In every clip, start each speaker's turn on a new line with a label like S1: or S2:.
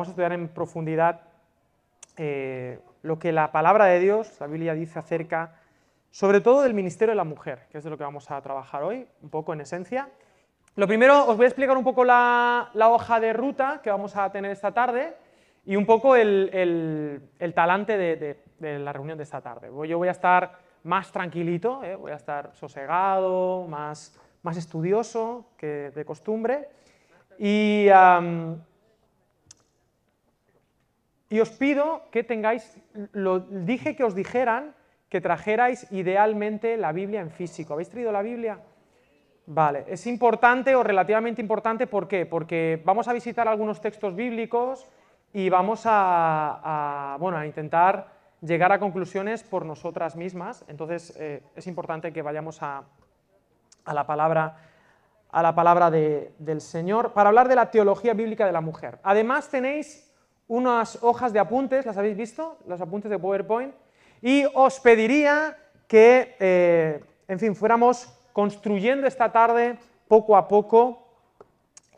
S1: vamos a estudiar en profundidad eh, lo que la palabra de Dios, la Biblia dice acerca, sobre todo del ministerio de la mujer, que es de lo que vamos a trabajar hoy, un poco en esencia. Lo primero, os voy a explicar un poco la, hoja de ruta que vamos a tener esta tarde y un poco el, talante de, la reunión de esta tarde. Yo voy a estar más tranquilito, ¿eh? voy a estar sosegado, más, más estudioso que de costumbre. Y, y os pido que tengáis, lo dije que os dijeran que trajerais idealmente la Biblia en físico. ¿Habéis traído la Biblia? Vale, es importante o relativamente importante, ¿por qué? Porque vamos a visitar algunos textos bíblicos y vamos a, bueno, a intentar llegar a conclusiones por nosotras mismas. Entonces eh, es importante que vayamos a, la palabra, a la palabra del Señor para hablar de la teología bíblica de la mujer. Además tenéis unas hojas de apuntes, ¿las habéis visto? Los apuntes de PowerPoint. Y os pediría que, eh, en fin, fuéramos construyendo esta tarde poco a poco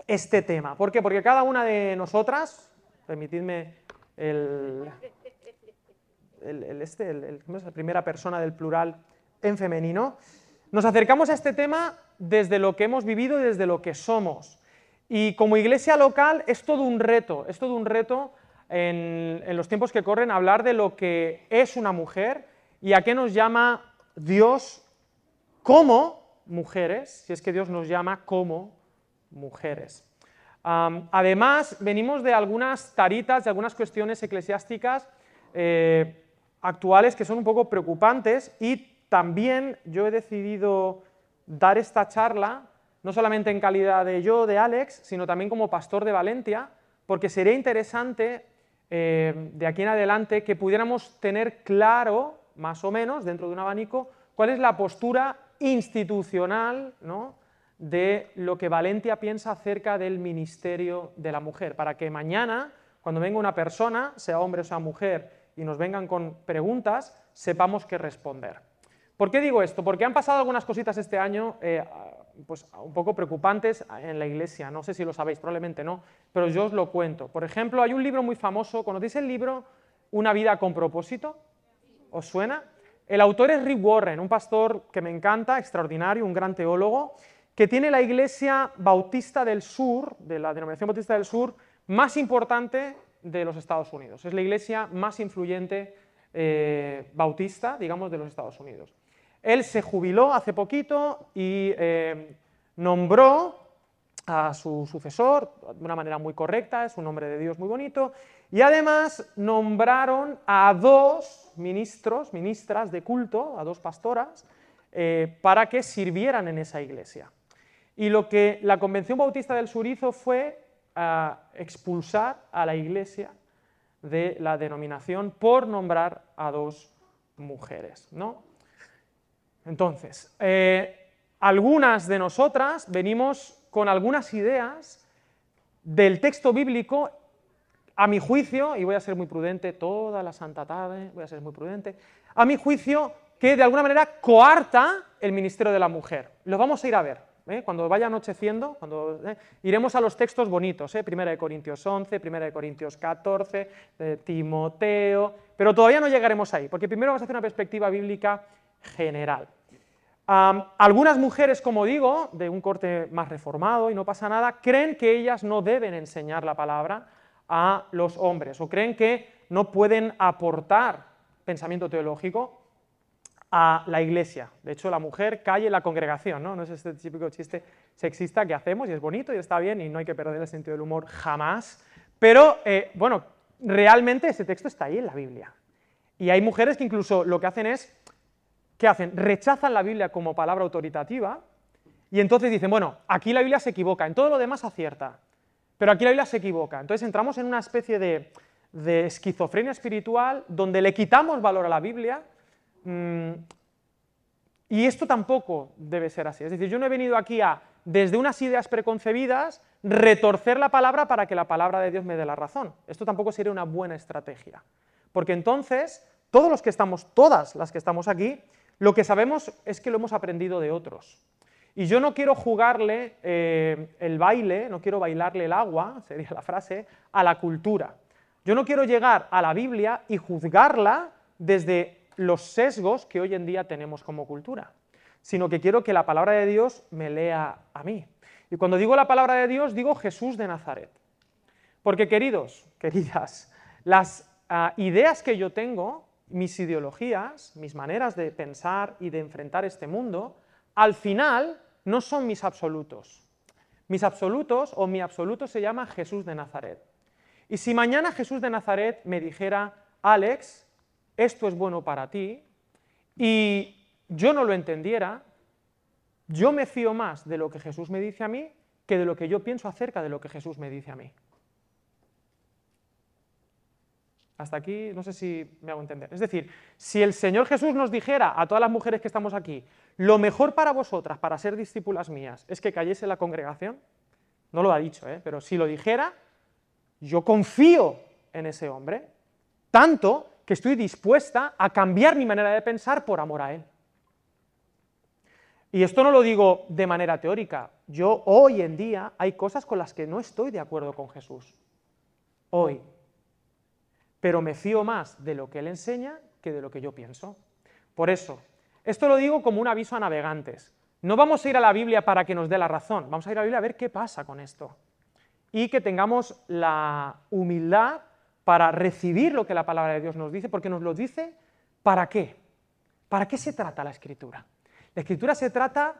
S1: este tema. ¿Por qué? Porque cada una de nosotras, permitidme el, este, la primera persona del plural en femenino, nos acercamos a este tema desde lo que hemos vivido y desde lo que somos. Y como iglesia local es todo un reto, es todo un reto en, los tiempos que corren hablar de lo que es una mujer y a qué nos llama Dios como mujeres, si es que Dios nos llama como mujeres. además, venimos de algunas taritas, de algunas cuestiones eclesiásticas eh, actuales que son un poco preocupantes y también yo he decidido dar esta charla, no solamente en calidad de yo, de Alex, sino también como pastor de Valencia, porque sería interesante eh, de aquí en adelante que pudiéramos tener claro, más o menos, dentro de un abanico, cuál es la postura institucional de lo que Valentia piensa acerca del ministerio de la mujer, para que mañana, cuando venga una persona, sea hombre o sea mujer, y nos vengan con preguntas, sepamos qué responder. ¿Por qué digo esto? Porque han pasado algunas cositas este año eh, pues, un poco preocupantes en la iglesia, no sé si lo sabéis, probablemente no, pero yo os lo cuento. Por ejemplo, hay un libro muy famoso, ¿conocéis el libro Una vida con propósito? ¿Os suena? El autor es Rick Warren, un pastor que me encanta, extraordinario, un gran teólogo, que tiene la iglesia bautista del sur, de la denominación bautista del sur, más importante de los Estados Unidos. Es la iglesia más influyente eh, bautista, digamos, de los Estados Unidos. Él se jubiló hace poquito y eh, nombró a su sucesor de una manera muy correcta, es un nombre de Dios muy bonito, y además nombraron a dos ministros, ministras de culto, a dos pastoras, eh, para que sirvieran en esa iglesia. Y lo que la Convención Bautista del Sur hizo fue ah, expulsar a la iglesia de la denominación por nombrar a dos mujeres. ¿no? Entonces, eh, algunas de nosotras venimos con algunas ideas del texto bíblico, a mi juicio, y voy a ser muy prudente toda la santa tarde, voy a ser muy prudente, a mi juicio que de alguna manera coarta el ministerio de la mujer. Lo vamos a ir a ver. ¿eh? Cuando vaya anocheciendo, cuando, ¿eh? iremos a los textos bonitos, ¿eh? Primera de Corintios 11, Primera de Corintios 14, Timoteo, pero todavía no llegaremos ahí, porque primero vamos a hacer una perspectiva bíblica general algunas mujeres, como digo, de un corte más reformado y no pasa nada, creen que ellas no deben enseñar la palabra a los hombres o creen que no pueden aportar pensamiento teológico a la iglesia. De hecho, la mujer calle la congregación, ¿no? No es este típico chiste sexista que hacemos y es bonito y está bien y no hay que perder el sentido del humor jamás. Pero, eh, bueno, realmente ese texto está ahí en la Biblia. Y hay mujeres que incluso lo que hacen es ¿qué hacen? Rechazan la Biblia como palabra autoritativa y entonces dicen, bueno, aquí la Biblia se equivoca, en todo lo demás acierta, pero aquí la Biblia se equivoca. Entonces entramos en una especie de, esquizofrenia espiritual donde le quitamos valor a la Biblia mm, y esto tampoco debe ser así. Es decir, yo no he venido aquí a, desde unas ideas preconcebidas, retorcer la palabra para que la palabra de Dios me dé la razón. Esto tampoco sería una buena estrategia. Porque entonces, todos los que estamos, todas las que estamos aquí, lo que sabemos es que lo hemos aprendido de otros. Y yo no quiero jugarle eh, el baile, no quiero bailarle el agua, sería la frase, a la cultura. Yo no quiero llegar a la Biblia y juzgarla desde los sesgos que hoy en día tenemos como cultura, sino que quiero que la palabra de Dios me lea a mí. Y cuando digo la palabra de Dios, digo Jesús de Nazaret. Porque queridos, queridas, las ah, ideas que yo tengo, mis ideologías, mis maneras de pensar y de enfrentar este mundo, al final no son mis absolutos. Mis absolutos o mi absoluto se llama Jesús de Nazaret. Y si mañana Jesús de Nazaret me dijera, Alex, esto es bueno para ti, y yo no lo entendiera, yo me fío más de lo que Jesús me dice a mí que de lo que yo pienso acerca de lo que Jesús me dice a mí. Hasta aquí no sé si me hago entender. Es decir, si el Señor Jesús nos dijera a todas las mujeres que estamos aquí, lo mejor para vosotras, para ser discípulas mías, es que cayese la congregación, no lo ha dicho, ¿eh? pero si lo dijera, yo confío en ese hombre, tanto que estoy dispuesta a cambiar mi manera de pensar por amor a él. Y esto no lo digo de manera teórica. Yo hoy en día hay cosas con las que no estoy de acuerdo con Jesús. Hoy. Pero me fío más de lo que Él enseña que de lo que yo pienso. Por eso, esto lo digo como un aviso a navegantes. No vamos a ir a la Biblia para que nos dé la razón, vamos a ir a la Biblia a ver qué pasa con esto. Y que tengamos la humildad para recibir lo que la palabra de Dios nos dice, porque nos lo dice para qué. ¿Para qué se trata la escritura? La escritura se trata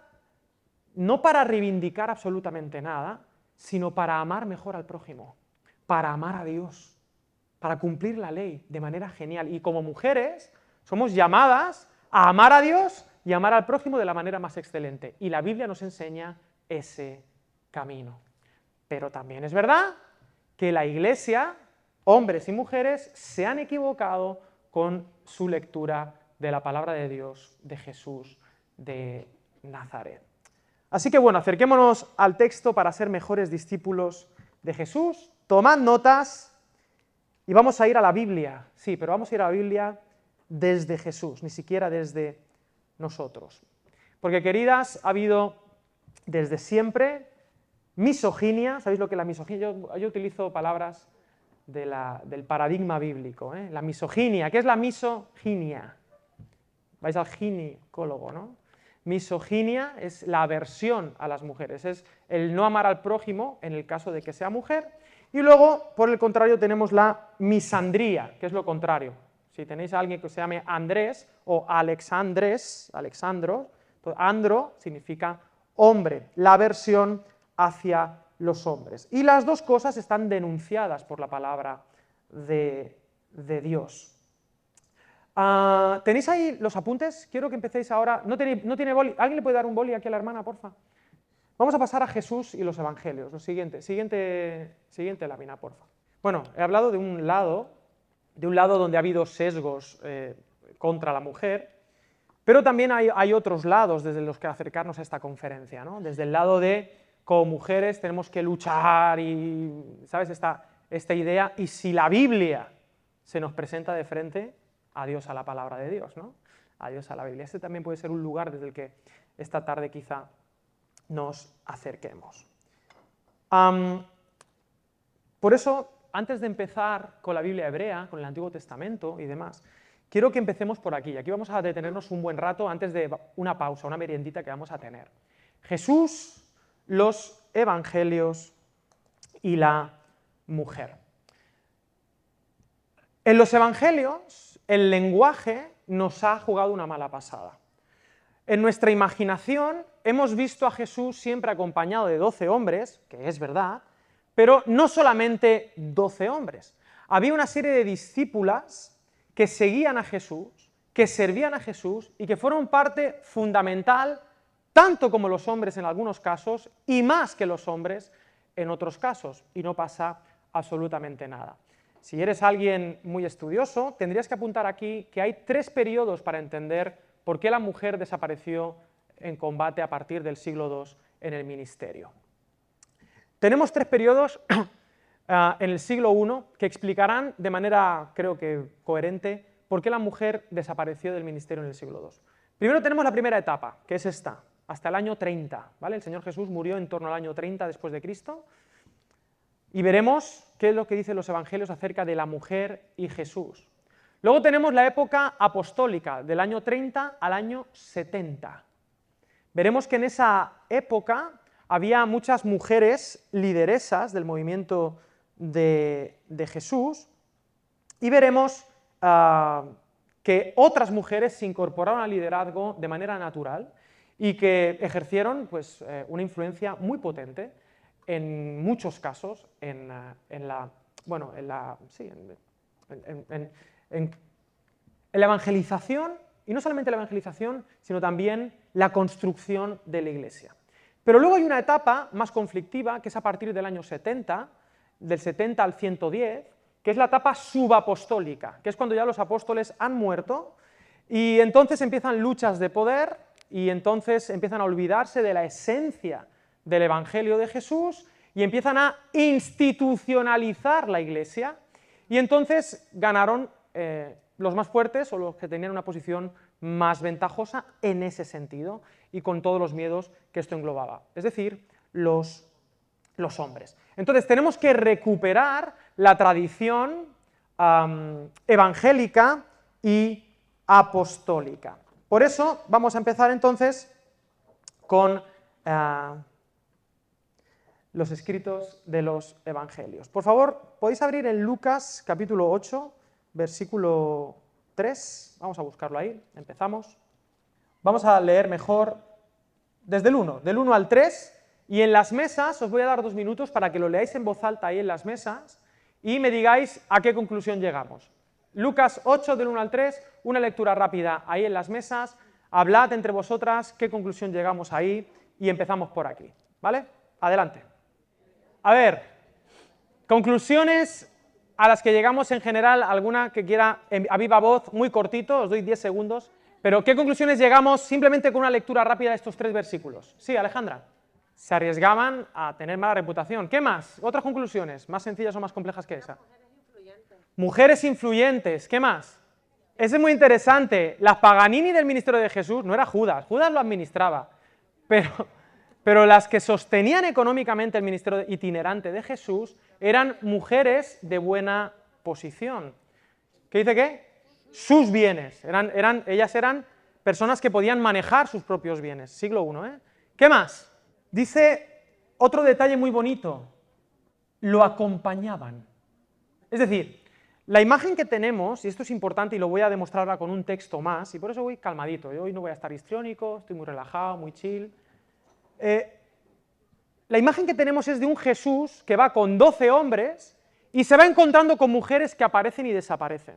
S1: no para reivindicar absolutamente nada, sino para amar mejor al prójimo, para amar a Dios, para cumplir la ley de manera genial. Y como mujeres somos llamadas a amar a Dios y amar al prójimo de la manera más excelente. Y la Biblia nos enseña ese camino. Pero también es verdad que la Iglesia, hombres y mujeres, se han equivocado con su lectura de la palabra de Dios, de Jesús, de Nazaret. Así que bueno, acerquémonos al texto para ser mejores discípulos de Jesús. Tomad notas y vamos a ir a la Biblia. Sí, pero vamos a ir a la Biblia desde Jesús, ni siquiera desde nosotros. Porque queridas, ha habido desde siempre misoginia, ¿sabéis lo que es la misoginia? Yo, utilizo palabras del paradigma bíblico. ¿eh? La misoginia, ¿qué es la misoginia? Vais al ginecólogo, ¿no? Misoginia es la aversión a las mujeres, es el no amar al prójimo en el caso de que sea mujer. Y luego, por el contrario, tenemos la misandría, que es lo contrario. Si tenéis a alguien que se llame Andrés o Alexandres, Alexandro, pues andro significa hombre, la aversión hacia los hombres. Y las dos cosas están denunciadas por la palabra de, Dios. Ah, ¿Tenéis ahí los apuntes? Quiero que empecéis ahora. ¿No no tiene boli? ¿Alguien le puede dar un boli aquí a la hermana, porfa? Vamos a pasar a Jesús y los evangelios. Lo siguiente, siguiente, siguiente lámina, porfa. Bueno, he hablado de un lado, de un lado donde ha habido sesgos eh, contra la mujer, pero también hay, hay, otros lados desde los que acercarnos a esta conferencia, ¿no? Desde el lado de, como mujeres, tenemos que luchar y, ¿sabes? Esta, esta idea, y si la Biblia se nos presenta de frente, adiós a la palabra de Dios, ¿no? Adiós a la Biblia. Este también puede ser un lugar desde el que esta tarde quizá nos acerquemos. por eso, antes de empezar con la Biblia hebrea, con el Antiguo Testamento y demás, quiero que empecemos por aquí. Aquí vamos a detenernos un buen rato antes de una pausa, una meriendita que vamos a tener. Jesús, los evangelios y la mujer. En los evangelios el lenguaje nos ha jugado una mala pasada. En nuestra imaginación hemos visto a Jesús siempre acompañado de doce hombres, que es verdad, pero no solamente doce hombres. Había una serie de discípulas que seguían a Jesús, que servían a Jesús y que fueron parte fundamental, tanto como los hombres en algunos casos y más que los hombres en otros casos, y no pasa absolutamente nada. Si eres alguien muy estudioso, tendrías que apuntar aquí que hay tres periodos para entender por qué la mujer desapareció en combate a partir del siglo II en el ministerio. Tenemos tres periodos ah, en el siglo I que explicarán de manera, creo que coherente, por qué la mujer desapareció del ministerio en el siglo II. Primero tenemos la primera etapa, que es esta, hasta el año 30, ¿vale? El Señor Jesús murió en torno al año 30 después de Cristo. Y veremos qué es lo que dicen los evangelios acerca de la mujer y Jesús. Luego tenemos la época apostólica, del año 30 al año 70. Veremos que en esa época había muchas mujeres lideresas del movimiento de, Jesús y veremos ah, que otras mujeres se incorporaron al liderazgo de manera natural y que ejercieron pues, eh, una influencia muy potente en muchos casos en, eh, la, bueno, en la, en, la evangelización, y no solamente la evangelización, sino también la construcción de la iglesia. Pero luego hay una etapa más conflictiva, que es a partir del año 70, del 70 al 110, que es la etapa subapostólica, que es cuando ya los apóstoles han muerto y entonces empiezan luchas de poder y entonces empiezan a olvidarse de la esencia del Evangelio de Jesús y empiezan a institucionalizar la iglesia y entonces ganaron eh, los más fuertes o los que tenían una posición más ventajosa en ese sentido y con todos los miedos que esto englobaba, es decir, los, los hombres. Entonces tenemos que recuperar la tradición evangélica y apostólica. Por eso vamos a empezar entonces con ah, los escritos de los evangelios. Por favor, podéis abrir en Lucas capítulo 8, versículo 3. Vamos a buscarlo ahí. Empezamos. Vamos a leer mejor desde el 1, del 1 al 3. Y en las mesas os voy a dar dos minutos para que lo leáis en voz alta ahí en las mesas y me digáis a qué conclusión llegamos. Lucas 8, del 1 al 3, una lectura rápida ahí en las mesas. Hablad entre vosotras qué conclusión llegamos ahí y empezamos por aquí. ¿Vale? Adelante. A ver, conclusiones a las que llegamos en general, alguna que quiera a viva voz, muy cortito, os doy 10 segundos, pero ¿qué conclusiones llegamos simplemente con una lectura rápida de estos tres versículos? Sí, Alejandra. Se arriesgaban a tener mala reputación. ¿Qué más? ¿Otras conclusiones? ¿Más sencillas o más complejas que esa? Mujeres influyentes. ¿Qué más? Ese es muy interesante. La Paganini del ministerio de Jesús no era Judas, Judas lo administraba, pero pero las que sostenían económicamente el ministerio itinerante de Jesús eran mujeres de buena posición. ¿Qué dice qué? Sus bienes. Eran, eran, ellas eran personas que podían manejar sus propios bienes. Siglo I. ¿eh? ¿Qué más? Dice otro detalle muy bonito. Lo acompañaban. Es decir, la imagen que tenemos, y esto es importante y lo voy a demostrar ahora con un texto más, y por eso voy calmadito. Yo hoy no voy a estar histriónico, estoy muy relajado, muy chill. Eh, la imagen que tenemos es de un Jesús que va con 12 hombres y se va encontrando con mujeres que aparecen y desaparecen.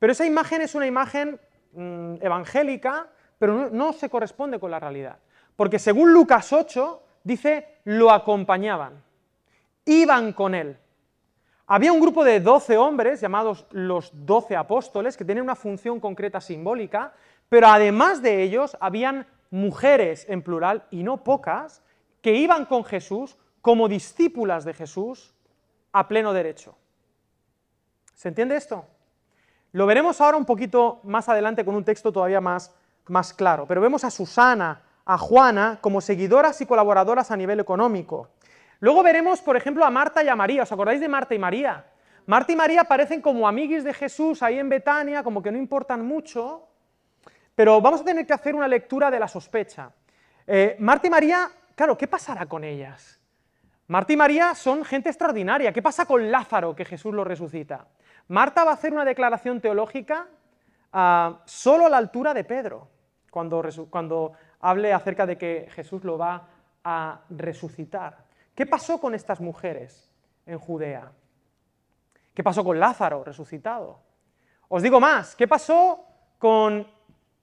S1: Pero esa imagen es una imagen mm, evangélica, pero no, se corresponde con la realidad. Porque según Lucas 8, dice, lo acompañaban, iban con él. Había un grupo de 12 hombres, llamados los 12 apóstoles, que tenían una función concreta simbólica, pero además de ellos habían mujeres en plural, y no pocas, que iban con Jesús como discípulas de Jesús a pleno derecho. ¿Se entiende esto? Lo veremos ahora un poquito más adelante con un texto todavía más, más claro, pero vemos a Susana, a Juana como seguidoras y colaboradoras a nivel económico. Luego veremos, por ejemplo, a Marta y a María. ¿Os acordáis de Marta y María? Marta y María parecen como amiguis de Jesús ahí en Betania, como que no importan mucho, pero vamos a tener que hacer una lectura de la sospecha. Eh, Marta y María, claro, ¿qué pasará con ellas? Marta y María son gente extraordinaria. ¿Qué pasa con Lázaro que Jesús lo resucita? Marta va a hacer una declaración teológica ah, solo a la altura de Pedro, cuando, cuando hable acerca de que Jesús lo va a resucitar. ¿Qué pasó con estas mujeres en Judea? ¿Qué pasó con Lázaro resucitado? Os digo más, ¿qué pasó con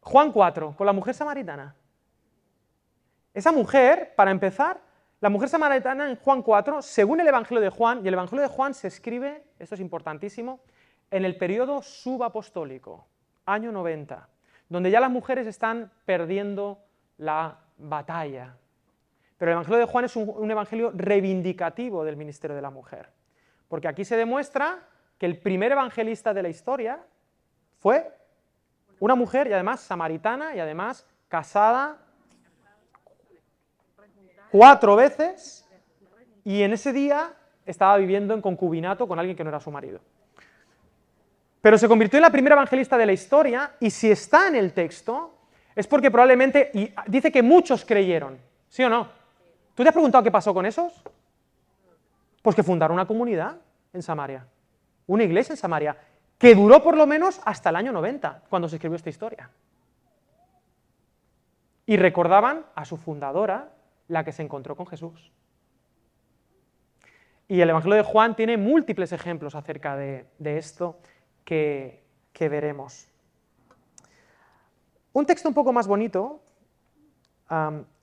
S1: Juan 4, con la mujer samaritana. Esa mujer, para empezar, la mujer samaritana en Juan 4, según el Evangelio de Juan, y el Evangelio de Juan se escribe, esto es importantísimo, en el periodo subapostólico, año 90, donde ya las mujeres están perdiendo la batalla. Pero el Evangelio de Juan es un, un evangelio reivindicativo del ministerio de la mujer, porque aquí se demuestra que el primer evangelista de la historia fue una mujer y además samaritana y además casada cuatro veces y en ese día estaba viviendo en concubinato con alguien que no era su marido. Pero se convirtió en la primera evangelista de la historia y si está en el texto es porque probablemente, dice que muchos creyeron, ¿sí o no? ¿Tú te has preguntado qué pasó con esos? Pues que fundaron una comunidad en Samaria, una iglesia en Samaria, que duró por lo menos hasta el año 90, cuando se escribió esta historia. Y recordaban a su fundadora, la que se encontró con Jesús. Y el Evangelio de Juan tiene múltiples ejemplos acerca de, esto que, veremos. Un texto un poco más bonito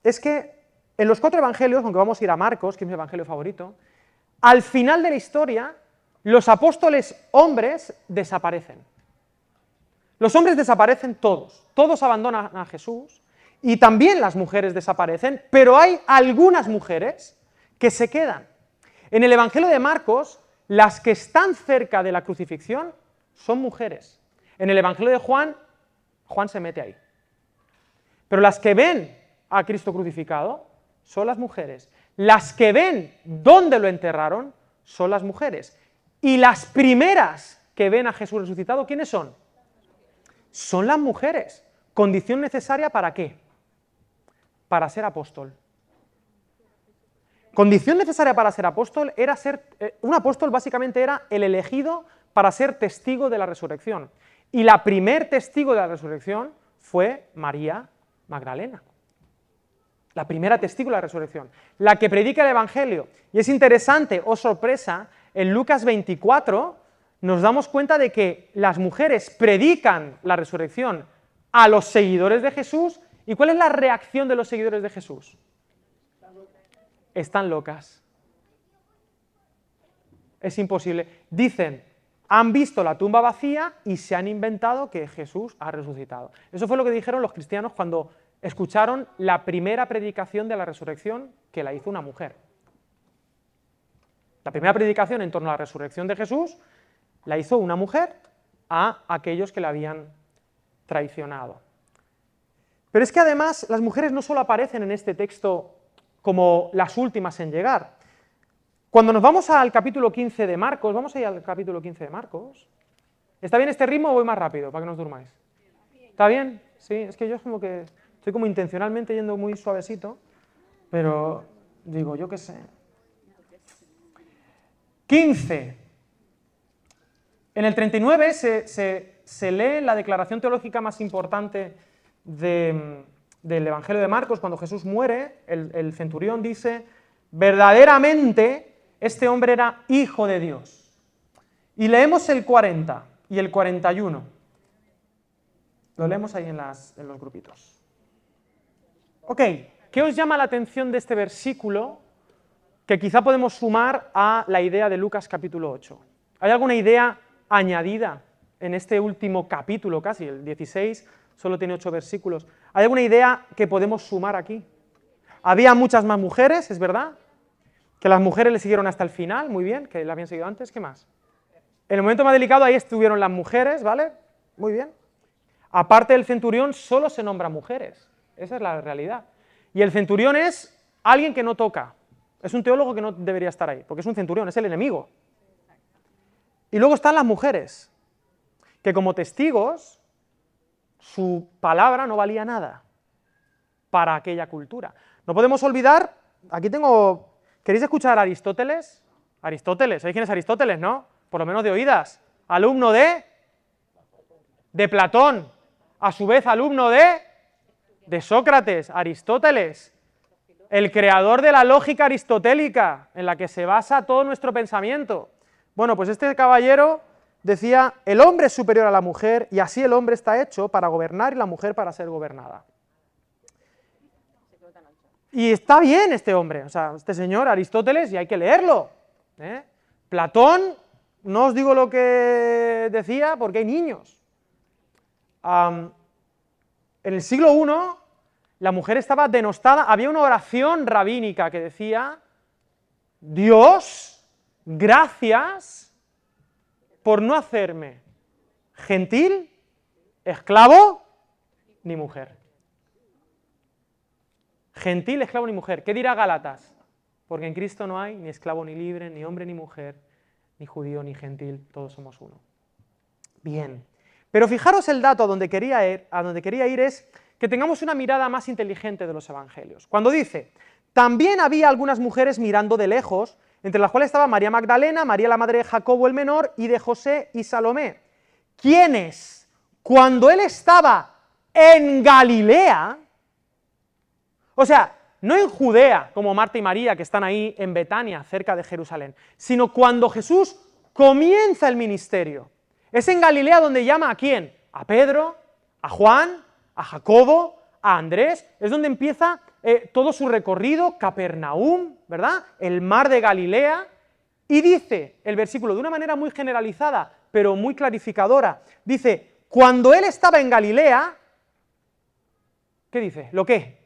S1: es que en los cuatro evangelios, aunque vamos a ir a Marcos, que es mi evangelio favorito, al final de la historia, los apóstoles hombres desaparecen. Los hombres desaparecen todos, todos abandonan a Jesús y también las mujeres desaparecen, pero hay algunas mujeres que se quedan. En el Evangelio de Marcos, las que están cerca de la crucifixión son mujeres. En el Evangelio de Juan, Juan se mete ahí. Pero las que ven a Cristo crucificado son las mujeres. Las que ven dónde lo enterraron son las mujeres. Y las primeras que ven a Jesús resucitado, ¿quiénes son? Son las mujeres. ¿Condición necesaria para qué? Para ser apóstol. Condición necesaria para ser apóstol era ser, eh, un apóstol básicamente era el elegido para ser testigo de la resurrección. Y la primer testigo de la resurrección fue María Magdalena. La primera testigo de la resurrección. La que predica el Evangelio. Y es interesante, o oh sorpresa, en Lucas 24 nos damos cuenta de que las mujeres predican la resurrección a los seguidores de Jesús. ¿Y cuál es la reacción de los seguidores de Jesús? están locas. Es imposible. Dicen, han visto la tumba vacía y se han inventado que Jesús ha resucitado. Eso fue lo que dijeron los cristianos cuando escucharon la primera predicación de la resurrección que la hizo una mujer. La primera predicación en torno a la resurrección de Jesús la hizo una mujer a aquellos que la habían traicionado. Pero es que además las mujeres no solo aparecen en este texto como las últimas en llegar. Cuando nos vamos al capítulo 15 de Marcos, vamos a ir al capítulo 15 de Marcos. ¿Está bien este ritmo o voy más rápido para que no durmáis? ¿Está bien? Sí, es que yo como que estoy como intencionalmente yendo muy suavecito, pero digo, yo qué sé. 15. En el 39 se, se lee la declaración teológica más importante de, del Evangelio de Marcos, cuando Jesús muere, el, centurión dice, verdaderamente este hombre era hijo de Dios. Y leemos el 40 y el 41. Lo leemos ahí en, en los grupitos. Ok, ¿qué os llama la atención de este versículo que quizá podemos sumar a la idea de Lucas capítulo 8? ¿Hay alguna idea añadida en este último capítulo casi, el 16, solo tiene ocho versículos. ¿Hay alguna idea que podemos sumar aquí? Había muchas más mujeres, es verdad, que las mujeres le siguieron hasta el final, muy bien, que la habían seguido antes, ¿qué más? En el momento más delicado ahí estuvieron las mujeres, ¿vale? Muy bien. Aparte del centurión, solo se nombra mujeres, esa es la realidad. Y el centurión es alguien que no toca, es un teólogo que no debería estar ahí, porque es un centurión, es el enemigo. Y luego están las mujeres, que como testigos su palabra no valía nada para aquella cultura. No podemos olvidar, aquí tengo, ¿queréis escuchar a Aristóteles? Aristóteles, ¿sabéis quién es Aristóteles, no? Por lo menos de oídas. Alumno de, de Platón, a su vez alumno de, de Sócrates, Aristóteles, el creador de la lógica aristotélica en la que se basa todo nuestro pensamiento. Bueno, pues este caballero decía, el hombre es superior a la mujer y así el hombre está hecho para gobernar y la mujer para ser gobernada. Y está bien este hombre, o sea, este señor Aristóteles, y hay que leerlo. ¿eh? Platón, no os digo lo que decía porque hay niños. en el siglo I, la mujer estaba denostada, había una oración rabínica que decía, Dios, gracias por no hacerme gentil, esclavo ni mujer. gentil, esclavo ni mujer. ¿Qué dirá Galatas? Porque en Cristo no hay ni esclavo ni libre, ni hombre ni mujer, ni judío ni gentil, todos somos uno. Bien, pero fijaros el dato a donde quería ir, a donde quería ir es que tengamos una mirada más inteligente de los evangelios. Cuando dice, también había algunas mujeres mirando de lejos, entre las cuales estaba María Magdalena, María la madre de Jacobo el menor y de José y Salomé, quienes, cuando él estaba en Galilea, o sea, no en Judea, como Marta y María, que están ahí en Betania, cerca de Jerusalén, sino cuando Jesús comienza el ministerio. Es en Galilea donde llama a quién? A Pedro, a Juan, a Jacobo, a Andrés, es donde empieza eh, todo su recorrido, Capernaum, ¿verdad? El mar de Galilea, y dice el versículo de una manera muy generalizada, pero muy clarificadora, dice, cuando él estaba en Galilea, ¿qué dice? ¿Lo qué?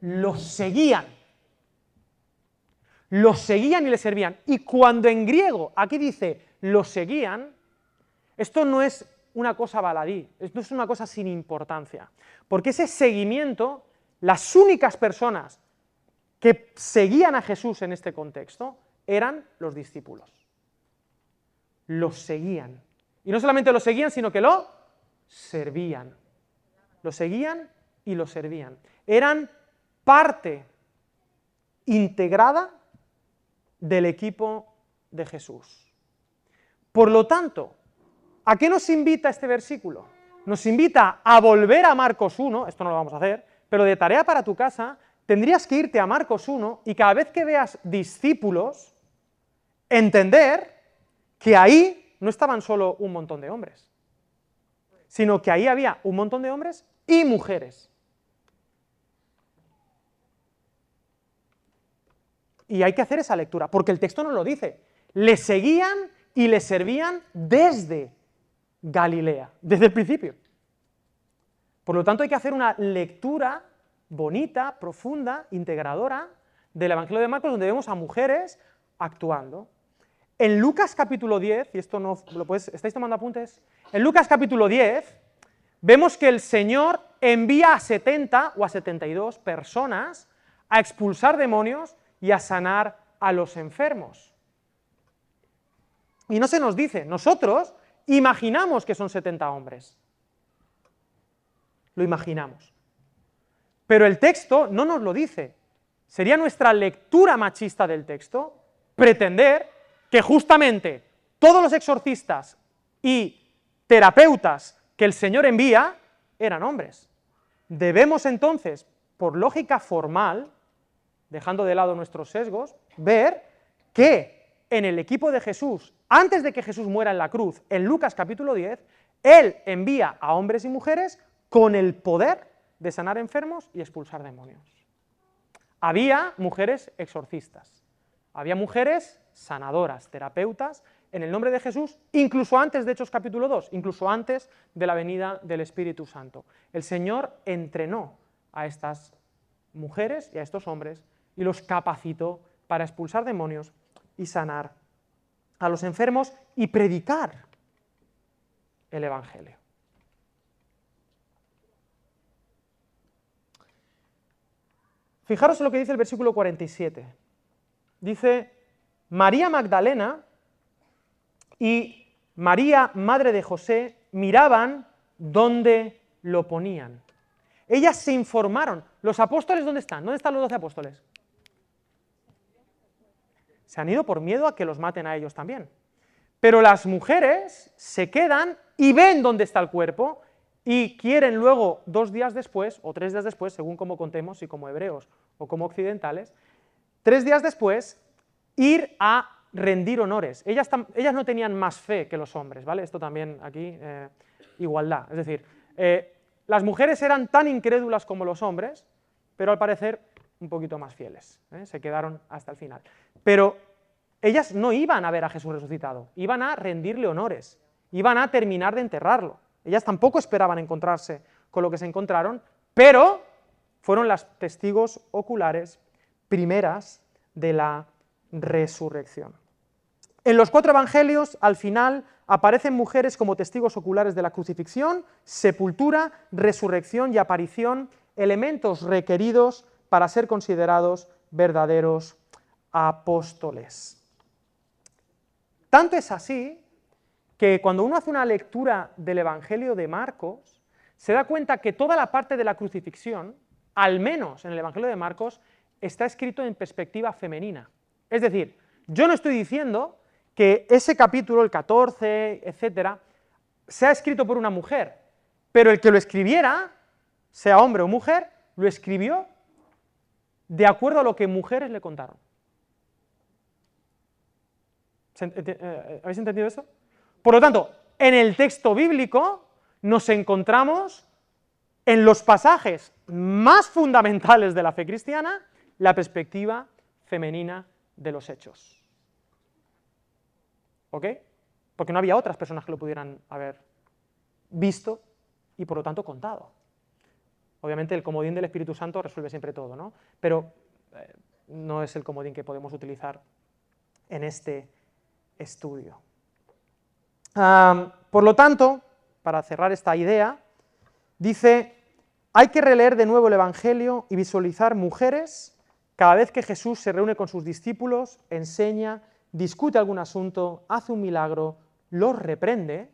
S1: Los seguían. Los seguían y le servían. Y cuando en griego aquí dice los seguían, esto no es una cosa baladí, esto es una cosa sin importancia, porque ese seguimiento, las únicas personas que seguían a Jesús en este contexto eran los discípulos. Los seguían. Y no solamente lo seguían, sino que lo servían. Lo seguían y lo servían. Eran parte integrada del equipo de Jesús. Por lo tanto, ¿A qué nos invita este versículo? Nos invita a volver a Marcos 1, esto no lo vamos a hacer, pero de tarea para tu casa, tendrías que irte a Marcos 1 y cada vez que veas discípulos, entender que ahí no estaban solo un montón de hombres, sino que ahí había un montón de hombres y mujeres. Y hay que hacer esa lectura, porque el texto no lo dice. Le seguían y le servían desde Galilea, desde el principio. Por lo tanto, hay que hacer una lectura bonita, profunda, integradora del Evangelio de Marcos, donde vemos a mujeres actuando. En Lucas capítulo 10, y esto no lo puedes, ¿estáis tomando apuntes? En Lucas capítulo 10 vemos que el Señor envía a 70 o a 72 personas a expulsar demonios y a sanar a los enfermos. Y no se nos dice, nosotros imaginamos que son 70 hombres. Lo imaginamos. Pero el texto no nos lo dice. Sería nuestra lectura machista del texto pretender que justamente todos los exorcistas y terapeutas que el Señor envía eran hombres. Debemos entonces, por lógica formal, dejando de lado nuestros sesgos, ver que en el equipo de Jesús antes de que Jesús muera en la cruz, en Lucas capítulo 10, Él envía a hombres y mujeres con el poder de sanar enfermos y expulsar demonios. Había mujeres exorcistas, había mujeres sanadoras, terapeutas, en el nombre de Jesús, incluso antes de Hechos capítulo 2, incluso antes de la venida del Espíritu Santo. El Señor entrenó a estas mujeres y a estos hombres y los capacitó para expulsar demonios y sanar a los enfermos y predicar el Evangelio. Fijaros lo que dice el versículo 47. Dice, María Magdalena y María, madre de José, miraban dónde lo ponían. Ellas se informaron. ¿Los apóstoles dónde están? ¿Dónde están los doce apóstoles? Se han ido por miedo a que los maten a ellos también. Pero las mujeres se quedan y ven dónde está el cuerpo y quieren luego, dos días después, o tres días después, según como contemos, si como hebreos o como occidentales, tres días después, ir a rendir honores. Ellas, ellas no tenían más fe que los hombres, ¿vale? Esto también aquí, eh, igualdad. Es decir, eh, las mujeres eran tan incrédulas como los hombres, pero al parecer un poquito más fieles, ¿eh? se quedaron hasta el final. Pero ellas no iban a ver a Jesús resucitado, iban a rendirle honores, iban a terminar de enterrarlo. Ellas tampoco esperaban encontrarse con lo que se encontraron, pero fueron las testigos oculares primeras de la resurrección. En los cuatro evangelios, al final, aparecen mujeres como testigos oculares de la crucifixión, sepultura, resurrección y aparición elementos requeridos para ser considerados verdaderos apóstoles. Tanto es así que cuando uno hace una lectura del Evangelio de Marcos, se da cuenta que toda la parte de la crucifixión, al menos en el Evangelio de Marcos, está escrito en perspectiva femenina. Es decir, yo no estoy diciendo que ese capítulo, el 14, etcétera, sea escrito por una mujer, pero el que lo escribiera, sea hombre o mujer, lo escribió de acuerdo a lo que mujeres le contaron. Eh, ¿Habéis entendido eso? Por lo tanto, en el texto bíblico nos encontramos en los pasajes más fundamentales de la fe cristiana la perspectiva femenina de los hechos. ¿Ok? Porque no había otras personas que lo pudieran haber visto y por lo tanto contado. Obviamente el comodín del Espíritu Santo resuelve siempre todo, ¿no? Pero eh, no es el comodín que podemos utilizar en este estudio. por lo tanto, para cerrar esta idea, dice, hay que releer de nuevo el Evangelio y visualizar mujeres cada vez que Jesús se reúne con sus discípulos, enseña, discute algún asunto, hace un milagro, los reprende,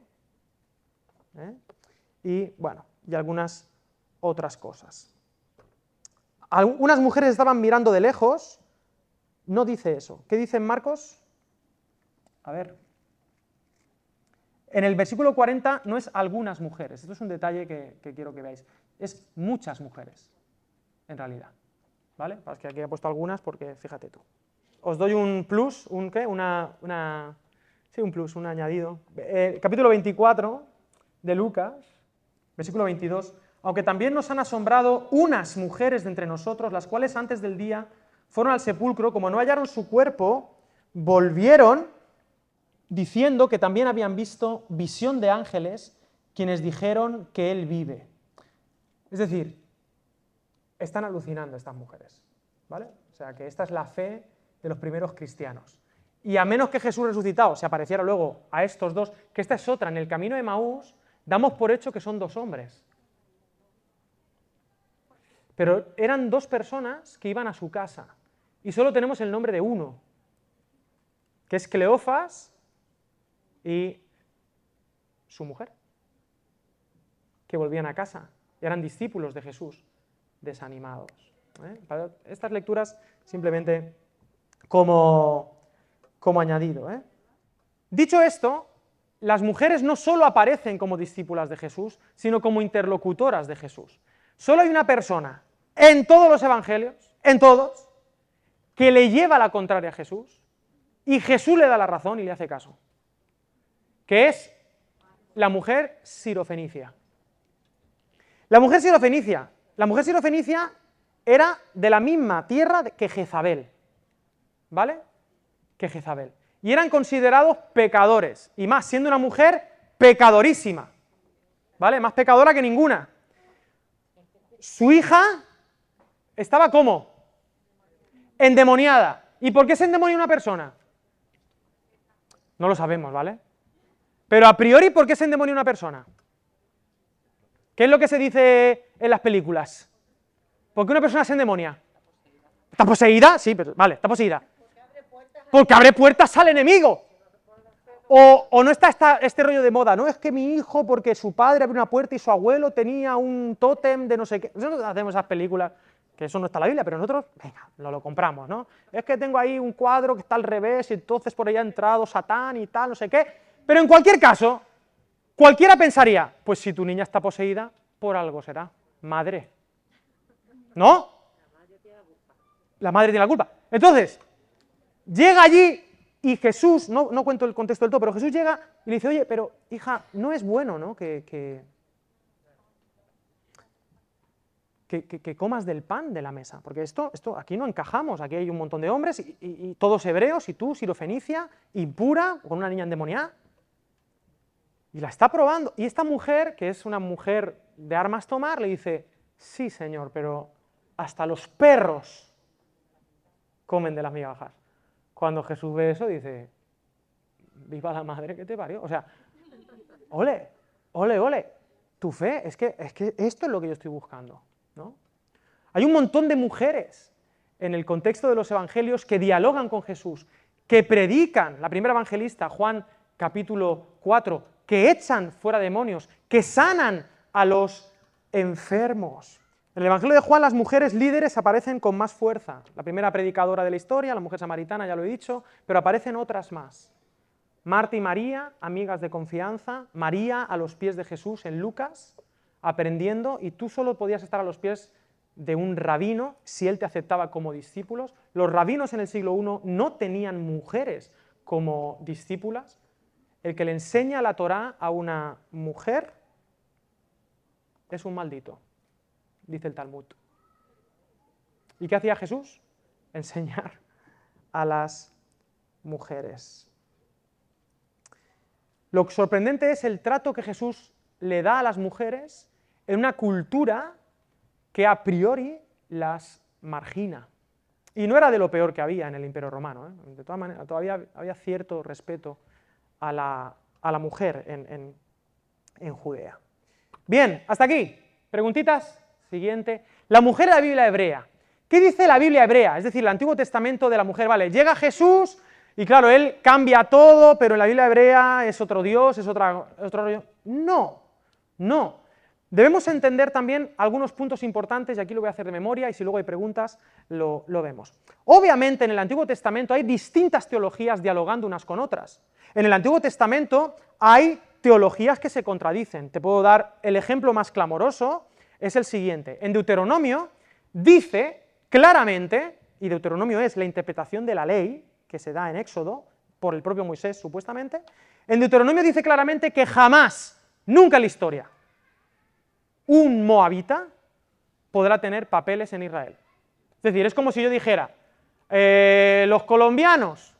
S1: ¿eh? y bueno, y algunas otras cosas. Algunas mujeres estaban mirando de lejos, no dice eso. ¿Qué dice Marcos? A ver. En el versículo 40 no es algunas mujeres, esto es un detalle que, quiero que veáis, es muchas mujeres, en realidad. ¿Vale? Es que aquí he puesto algunas porque fíjate tú. Os doy un plus, un qué, una, una sí, un plus, un añadido. Eh, capítulo 24 de Lucas, versículo 22. Aunque también nos han asombrado unas mujeres de entre nosotros, las cuales antes del día fueron al sepulcro, como no hallaron su cuerpo, volvieron diciendo que también habían visto visión de ángeles quienes dijeron que Él vive. Es decir, están alucinando estas mujeres, ¿vale? O sea, que esta es la fe de los primeros cristianos. Y a menos que Jesús resucitado se apareciera luego a estos dos, que esta es otra, en el camino de Maús damos por hecho que son dos hombres. Pero eran dos personas que iban a su casa y solo tenemos el nombre de uno, que es Cleofas y su mujer, que volvían a casa, eran discípulos de Jesús, desanimados. ¿eh? Para estas lecturas simplemente como, como añadido. ¿eh? Dicho esto, las mujeres no solo aparecen como discípulas de Jesús, sino como interlocutoras de Jesús. Solo hay una persona en todos los evangelios, en todos, que le lleva la contraria a Jesús y Jesús le da la razón y le hace caso que es la mujer sirofenicia. La mujer sirofenicia, la mujer sirofenicia era de la misma tierra que Jezabel, ¿vale? Que Jezabel. Y eran considerados pecadores, y más siendo una mujer pecadorísima, ¿vale? Más pecadora que ninguna. Su hija estaba como endemoniada. ¿Y por qué se endemonia una persona? No lo sabemos, ¿vale? Pero a priori, ¿por qué se endemonia una persona? ¿Qué es lo que se dice en las películas? ¿Por qué una persona se endemonia? ¿Está poseída? Sí, pero vale, está poseída. Porque abre puertas al enemigo. O, no está este rollo de moda, no es que mi hijo, porque su padre abrió una puerta y su abuelo tenía un tótem de no sé qué. Nosotros hacemos esas películas, que eso no está en la Biblia, pero nosotros, venga, lo, lo compramos, ¿no? Es que tengo ahí un cuadro que está al revés y entonces por ahí ha entrado Satán y tal, no sé qué. Pero en cualquier caso, cualquiera pensaría, pues si tu niña está poseída, por algo será. Madre. ¿No? La madre tiene la culpa. Entonces, llega allí y Jesús, no, no cuento el contexto del todo, pero Jesús llega y le dice, oye, pero hija, no es bueno, ¿no? Que, que, que, comas del pan de la mesa, porque esto, esto aquí no encajamos, aquí hay un montón de hombres y, todos hebreos y tú, sirofenicia, impura, con una niña endemoniada. Y la está probando. Y esta mujer, que es una mujer de armas tomar, le dice, sí, señor, pero hasta los perros comen de las migajas. Cuando Jesús ve eso, dice, viva la madre que te parió. O sea, ole, ole, ole, tu fe, es que, es que esto es lo que yo estoy buscando. Hay un montón de mujeres en el contexto de los evangelios que dialogan con Jesús, que predican, la primera evangelista, Juan capítulo 4, que echan fuera demonios, que sanan a los enfermos. En el Evangelio de Juan las mujeres líderes aparecen con más fuerza. La primera predicadora de la historia, la mujer samaritana, ya lo he dicho, pero aparecen otras más. Marta y María, amigas de confianza, María a los pies de Jesús en Lucas, aprendiendo, y tú solo podías estar a los pies de un rabino si él te aceptaba como discípulos. Los rabinos en el siglo I no tenían mujeres como discípulas. El que le enseña la Torá a una mujer es un maldito, dice el Talmud. ¿Y qué hacía Jesús? Enseñar a las mujeres. Lo sorprendente es el trato que Jesús le da a las mujeres en una cultura que a priori las margina. Y no era de lo peor que había en el Imperio Romano. ¿eh? De todas maneras, todavía había cierto respeto a la, mujer en, en Judea. Bien, hasta aquí. Preguntitas. Siguiente. La mujer de la Biblia hebrea. ¿Qué dice la Biblia hebrea? Es decir, el Antiguo Testamento de la mujer. Vale, llega Jesús y claro, él cambia todo, pero en la Biblia hebrea es otro Dios, es otra, otro. No, no. Debemos entender también algunos puntos importantes, y aquí lo voy a hacer de memoria, y si luego hay preguntas, lo, lo, vemos. Obviamente en el Antiguo Testamento hay distintas teologías dialogando unas con otras. En el Antiguo Testamento hay teologías que se contradicen. Te puedo dar el ejemplo más clamoroso, es el siguiente. En Deuteronomio dice claramente, y Deuteronomio es la interpretación de la ley, que se da en Éxodo, por el propio Moisés supuestamente, en Deuteronomio dice claramente que jamás, nunca en la historia, un moabita podrá tener papeles en Israel. Es decir, es como si yo dijera, eh, los colombianos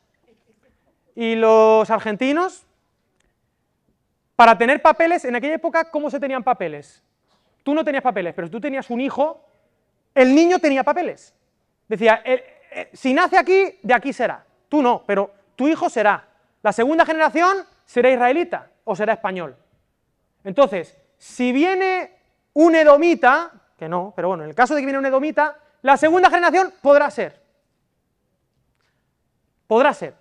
S1: y los argentinos, para tener papeles, en aquella época, ¿cómo se tenían papeles? Tú no tenías papeles, pero tú tenías un hijo, el niño tenía papeles. Decía, si nace aquí, de aquí será. Tú no, pero tu hijo será. La segunda generación será israelita o será español. Entonces, si viene un edomita, que no, pero bueno, en el caso de que viene un edomita, la segunda generación podrá ser. Podrá ser.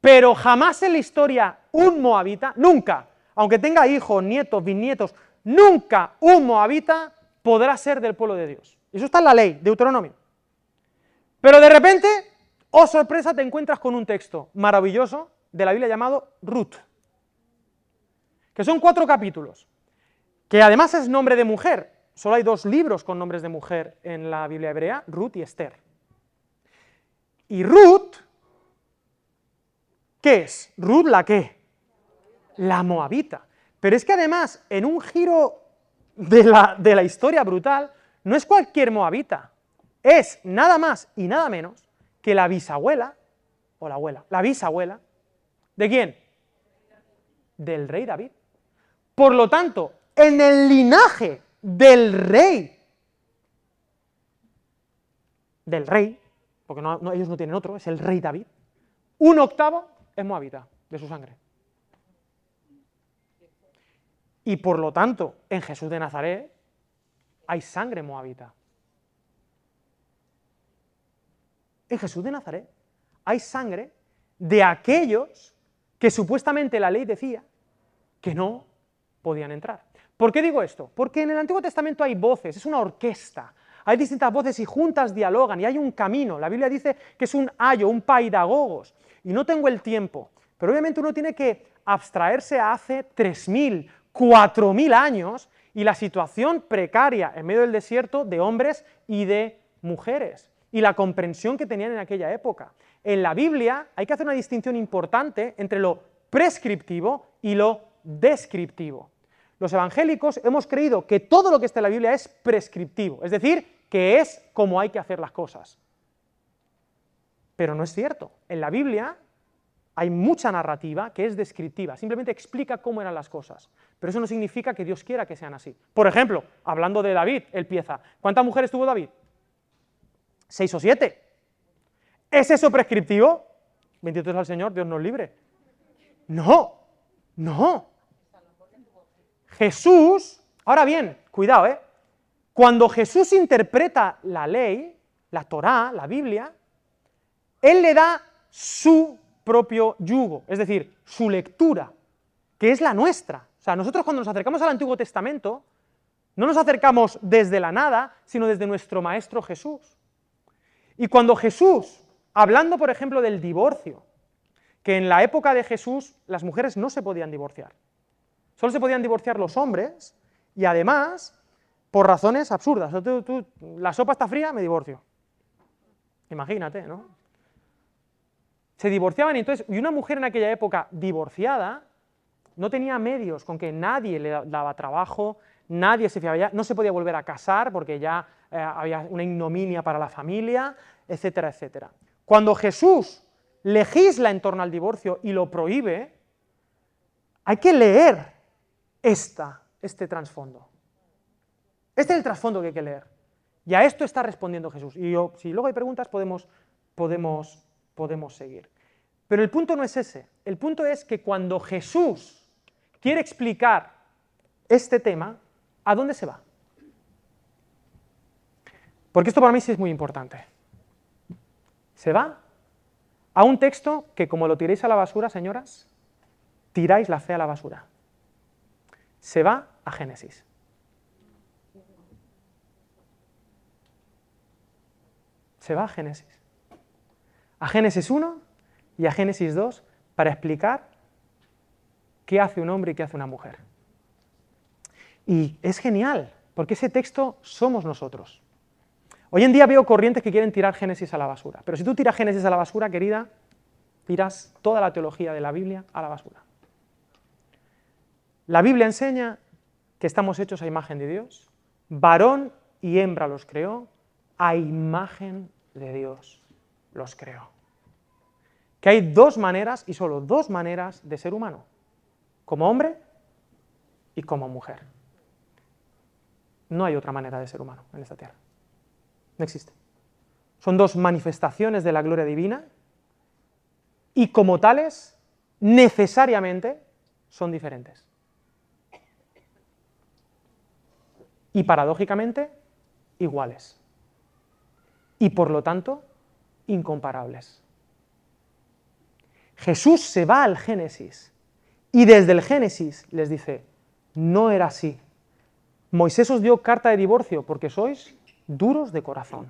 S1: Pero jamás en la historia un moabita, nunca, aunque tenga hijos, nietos, bisnietos, nunca un moabita podrá ser del pueblo de Dios. Eso está en la ley, Deuteronomio. Pero de repente Oh sorpresa, te encuentras con un texto maravilloso de la Biblia llamado Ruth, que son cuatro capítulos, que además es nombre de mujer. Solo hay dos libros con nombres de mujer en la Biblia hebrea, Ruth y Esther. Y Ruth, ¿qué es? Ruth la qué? La moabita. Pero es que además, en un giro de la, de la historia brutal, no es cualquier moabita, es nada más y nada menos que la bisabuela, o la abuela, la bisabuela, ¿de quién? Del rey David. Por lo tanto, en el linaje del rey, del rey, porque ellos no tienen otro, es el rey David, un octavo es moabita de su sangre. Y por lo tanto, en Jesús de Nazaret hay sangre moabita. en Jesús de Nazaret hay sangre de aquellos que supuestamente la ley decía que no podían entrar. ¿Por qué digo esto? Porque en el Antiguo Testamento hay voces, es una orquesta, hay distintas voces y juntas dialogan y hay un camino. La Biblia dice que es un ayo, un paidagogos, y no tengo el tiempo, pero obviamente uno tiene que abstraerse a hace 3.000, 4.000 años y la situación precaria en medio del desierto de hombres y de mujeres y la comprensión que tenían en aquella época. En la Biblia hay que hacer una distinción importante entre lo prescriptivo y lo descriptivo. Los evangélicos hemos creído que todo lo que está en la Biblia es prescriptivo, es decir, que es como hay que hacer las cosas. Pero no es cierto. En la Biblia hay mucha narrativa que es descriptiva, simplemente explica cómo eran las cosas. Pero eso no significa que Dios quiera que sean así. Por ejemplo, hablando de David, él pieza. ¿Cuántas mujeres tuvo David? ¿Seis o siete? ¿Es eso prescriptivo? 23 al Señor, Dios nos libre. No, no. Jesús, ahora bien, cuidado, ¿eh? Cuando Jesús interpreta la ley, la Torá, la Biblia, Él le da su propio yugo, es decir, su lectura, que es la nuestra. O sea, nosotros cuando nos acercamos al Antiguo Testamento, no nos acercamos desde la nada, sino desde nuestro Maestro Jesús. Y cuando Jesús, hablando por ejemplo del divorcio, que en la época de Jesús las mujeres no se podían divorciar, solo se podían divorciar los hombres y además por razones absurdas. la sopa está fría, me divorcio. Imagínate, ¿no? Se divorciaban y entonces, y una mujer en aquella época divorciada no tenía medios con que nadie le daba trabajo, nadie se fiaba ya, no se podía volver a casar porque ya eh, había una ignominia para la familia, etcétera, etcétera. Cuando Jesús legisla en torno al divorcio y lo prohíbe, hay que leer esta, este trasfondo. Este es el trasfondo que hay que leer. Y a esto está respondiendo Jesús. Y yo, si luego hay preguntas, podemos, podemos, podemos seguir. Pero el punto no es ese. El punto es que cuando Jesús quiere explicar este tema, ¿a dónde se va? Porque esto para mí sí es muy importante. Se va a un texto que como lo tiréis a la basura, señoras, tiráis la fe a la basura. Se va a Génesis. Se va a Génesis. A Génesis 1 y a Génesis 2 para explicar qué hace un hombre y qué hace una mujer. Y es genial, porque ese texto somos nosotros. Hoy en día veo corrientes que quieren tirar Génesis a la basura, pero si tú tiras Génesis a la basura, querida, tiras toda la teología de la Biblia a la basura. La Biblia enseña que estamos hechos a imagen de Dios, varón y hembra los creó, a imagen de Dios los creó. Que hay dos maneras, y solo dos maneras, de ser humano, como hombre y como mujer. No hay otra manera de ser humano en esta tierra. No existe. Son dos manifestaciones de la gloria divina y como tales, necesariamente son diferentes. Y paradójicamente, iguales. Y por lo tanto, incomparables. Jesús se va al Génesis y desde el Génesis les dice, no era así. Moisés os dio carta de divorcio porque sois duros de corazón.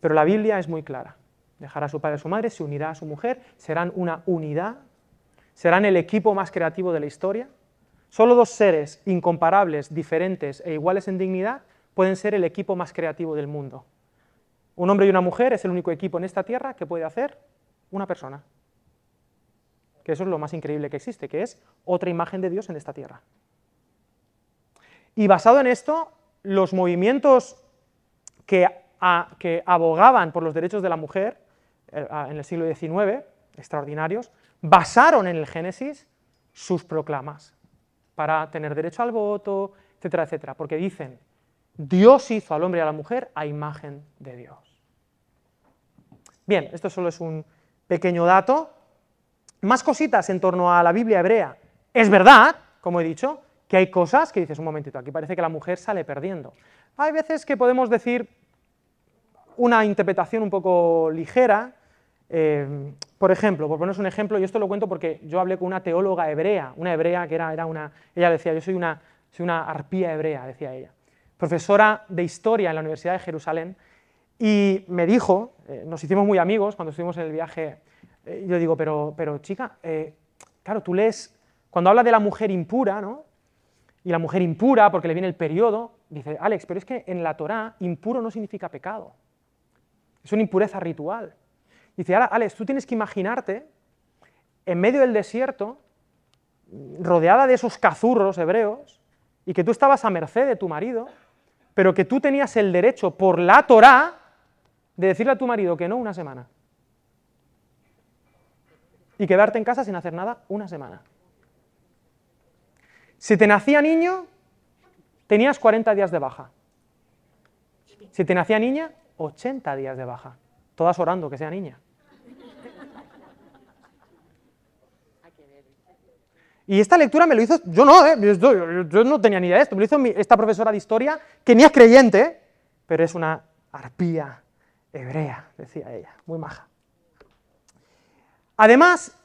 S1: Pero la Biblia es muy clara. Dejará a su padre y a su madre, se unirá a su mujer, serán una unidad, serán el equipo más creativo de la historia. Solo dos seres incomparables, diferentes e iguales en dignidad pueden ser el equipo más creativo del mundo. Un hombre y una mujer es el único equipo en esta tierra que puede hacer una persona. Que eso es lo más increíble que existe, que es otra imagen de Dios en esta tierra. Y basado en esto, los movimientos que, abogaban por los derechos de la mujer eh, en el siglo XIX, extraordinarios, basaron en el Génesis sus proclamas para tener derecho al voto, etcétera, etcétera, porque dicen, Dios hizo al hombre y a la mujer a imagen de Dios. Bien, esto solo es un pequeño dato. Más cositas en torno a la Biblia hebrea. Es verdad, como he dicho, que hay cosas que dices, un momentito, aquí parece que la mujer sale perdiendo. Hay veces que podemos decir una interpretación un poco ligera, eh, por ejemplo, por poneros un ejemplo, y esto lo cuento porque yo hablé con una teóloga hebrea, una hebrea que era, era una, ella decía, yo soy una, soy una arpía hebrea, decía ella, profesora de historia en la Universidad de Jerusalén, y me dijo, eh, nos hicimos muy amigos cuando estuvimos en el viaje, eh, yo digo, pero, pero chica, claro, tú lees, cuando habla de la mujer impura, ¿no? y la mujer impura porque le viene el periodo, dice, Alex, pero es que en la Torá impuro no significa pecado, es una impureza ritual. Dice, Alex, tú tienes que imaginarte en medio del desierto, rodeada de esos cazurros hebreos, y que tú estabas a merced de tu marido, pero que tú tenías el derecho por la Torá de decirle a tu marido que no una semana. Y quedarte en casa sin hacer nada una semana. Si te nacía niño, tenías 40 días de baja. Si te nacía niña, 80 días de baja. Todas orando que sea niña. Y esta lectura me lo hizo, yo no, ¿eh? yo, no tenía ni idea de esto, me lo hizo esta profesora de historia, que ni es creyente, pero es una arpía hebrea, decía ella, muy maja. Además,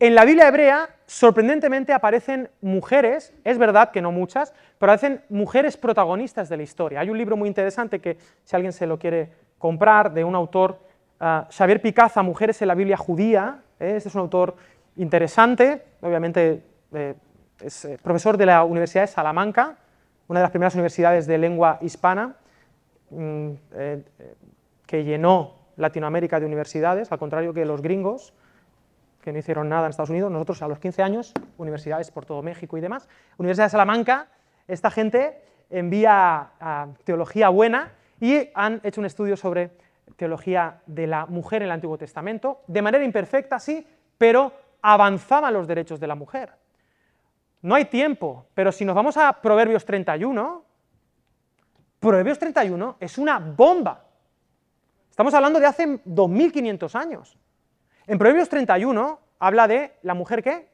S1: en la Biblia hebrea, sorprendentemente aparecen mujeres, es verdad que no muchas, pero aparecen mujeres protagonistas de la historia. Hay un libro muy interesante que, si alguien se lo quiere comprar, de un autor, uh, Xavier Picaza, Mujeres en la Biblia judía, ¿eh? este es un autor interesante, obviamente eh, es eh, profesor de la Universidad de Salamanca, una de las primeras universidades de lengua hispana, mm, que llenó Latinoamérica de universidades, al contrario que los gringos, que no hicieron nada en Estados Unidos, nosotros a los 15 años, universidades por todo México y demás. Universidad de Salamanca, esta gente envía teología buena y han hecho un estudio sobre teología de la mujer en el Antiguo Testamento, de manera imperfecta, sí, pero avanzaban los derechos de la mujer. No hay tiempo, pero si nos vamos a Proverbios 31, Proverbios 31 es una bomba. Estamos hablando de hace 2500 años. En Proverbios 31 habla de la mujer qué?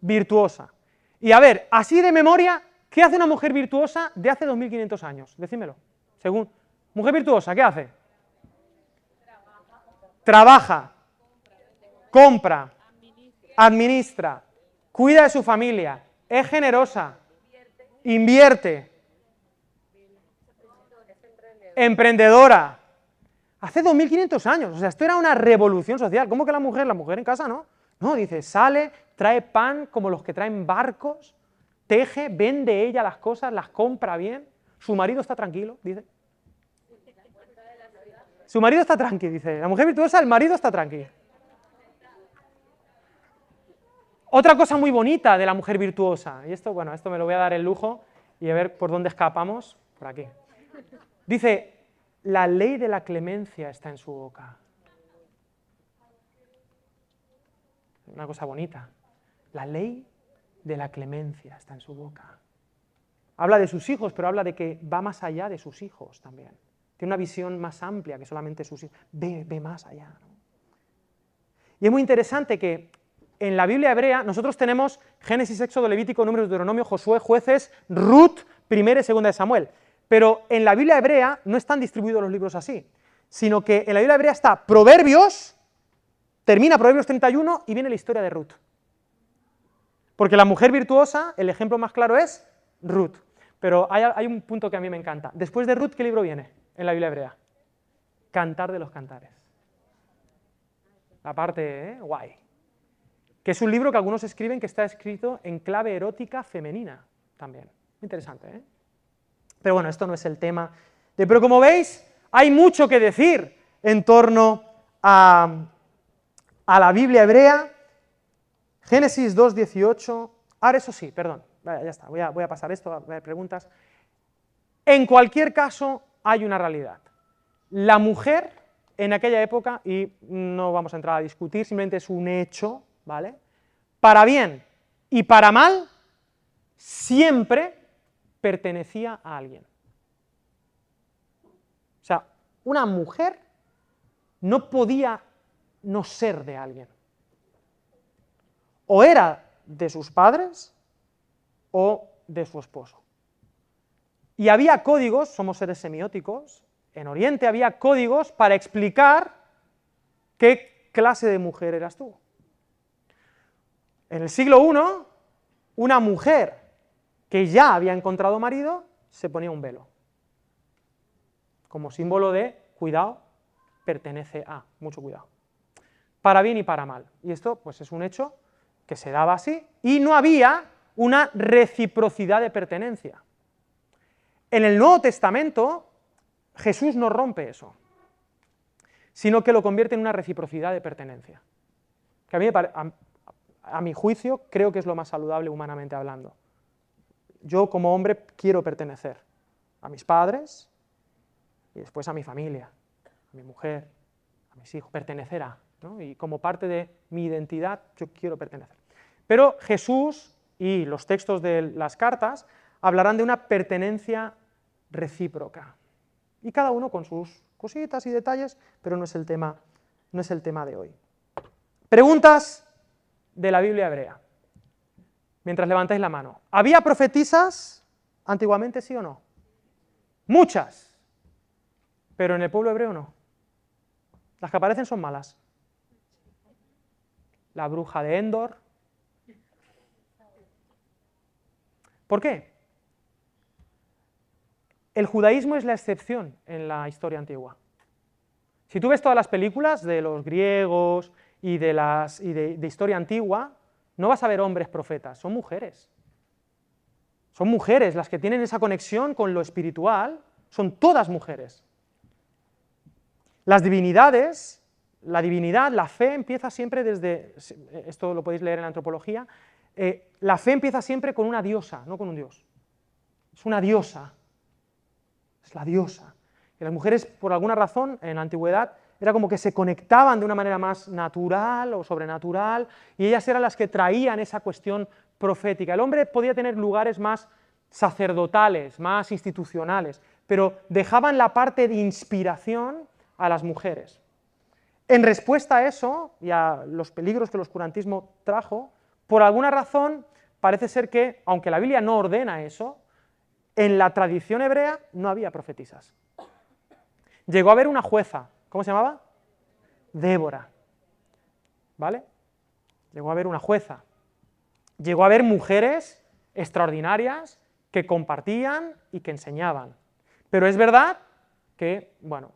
S1: Virtuosa. Y a ver, así de memoria, ¿qué hace una mujer virtuosa de hace 2500 años? Decímelo. Según mujer virtuosa, ¿qué hace? Trabaja, compra, administra, cuida de su familia, es generosa, invierte, emprendedora, Hace 2500 años, o sea, esto era una revolución social. ¿Cómo que la mujer? La mujer en casa no. No, dice, sale, trae pan como los que traen barcos, teje, vende ella las cosas, las compra bien. Su marido está tranquilo, dice. Su marido está tranquilo, dice. La mujer virtuosa, el marido está tranquilo. Otra cosa muy bonita de la mujer virtuosa, y esto, bueno, esto me lo voy a dar el lujo y a ver por dónde escapamos, por aquí. Dice, la ley de la clemencia está en su boca. Una cosa bonita. La ley de la clemencia está en su boca. Habla de sus hijos, pero habla de que va más allá de sus hijos también. Tiene una visión más amplia que solamente sus hijos. Ve, más allá. Y es muy interesante que en la Biblia hebrea nosotros tenemos Génesis, Éxodo, Levítico, Números, Deuteronomio, Josué, Jueces, Ruth, Primera y Segunda de Samuel. Pero en la Biblia hebrea no están distribuidos los libros así, sino que en la Biblia hebrea está Proverbios, termina Proverbios 31 y viene la historia de Ruth. Porque la mujer virtuosa, el ejemplo más claro es Ruth. Pero hay, un punto que a mí me encanta. Después de Ruth, ¿qué libro viene en la Biblia hebrea? Cantar de los cantares. La parte ¿eh? guay. Que es un libro que algunos escriben que está escrito en clave erótica femenina también. Interesante, ¿eh? Pero bueno, esto no es el tema. pero como veis, hay mucho que decir en torno a, la Biblia hebrea. Génesis 2.18. Ahora eso sí, perdón, ya está, voy a, voy a pasar esto, a ver preguntas. En cualquier caso, hay una realidad. La mujer en aquella época, y no vamos a entrar a discutir, simplemente es un hecho, ¿vale? Para bien y para mal, siempre pertenecía a alguien. O sea, una mujer no podía no ser de alguien. O era de sus padres o de su esposo. Y había códigos, somos seres semióticos, en Oriente había códigos para explicar qué clase de mujer eras tú. En el siglo I, una mujer que ya había encontrado marido, se ponía un velo. Como símbolo de cuidado, pertenece a, mucho cuidado. Para bien y para mal. Y esto pues es un hecho que se daba así y no había una reciprocidad de pertenencia. En el Nuevo Testamento Jesús no rompe eso, sino que lo convierte en una reciprocidad de pertenencia. Que a, mí, a mi juicio creo que es lo más saludable humanamente hablando yo como hombre quiero pertenecer a mis padres y después a mi familia, a mi mujer, a mis hijos, pertenecer a, y como parte de mi identidad yo quiero pertenecer. Pero Jesús y los textos de las cartas hablarán de una pertenencia recíproca. Y cada uno con sus cositas y detalles, pero no es el tema, no es el tema de hoy. Preguntas de la Biblia hebrea. mientras levantáis la mano. ¿Había profetisas antiguamente, sí o no? Muchas. Pero en el pueblo hebreo no. Las que aparecen son malas. La bruja de Endor. ¿Por qué? El judaísmo es la excepción en la historia antigua. Si tú ves todas las películas de los griegos y de, las, de, historia antigua, no vas a ver hombres profetas, son mujeres. Son mujeres las que tienen esa conexión con lo espiritual, son todas mujeres. Las divinidades, la divinidad, la fe empieza siempre desde, esto lo podéis leer en la antropología, eh, la fe empieza siempre con una diosa, no con un dios. Es una diosa, es la diosa. Y las mujeres, por alguna razón, en la antigüedad, era como que se conectaban de una manera más natural o sobrenatural, y ellas eran las que traían esa cuestión profética. El hombre podía tener lugares más sacerdotales, más institucionales, pero dejaban la parte de inspiración a las mujeres. En respuesta a eso y a los peligros que el oscurantismo trajo, por alguna razón parece ser que, aunque la Biblia no ordena eso, en la tradición hebrea no había profetisas. Llegó a haber una jueza, ¿cómo se llamaba? Débora. ¿Vale? Llegó a haber una jueza. Llegó a haber mujeres extraordinarias que compartían y que enseñaban. Pero es verdad que, bueno,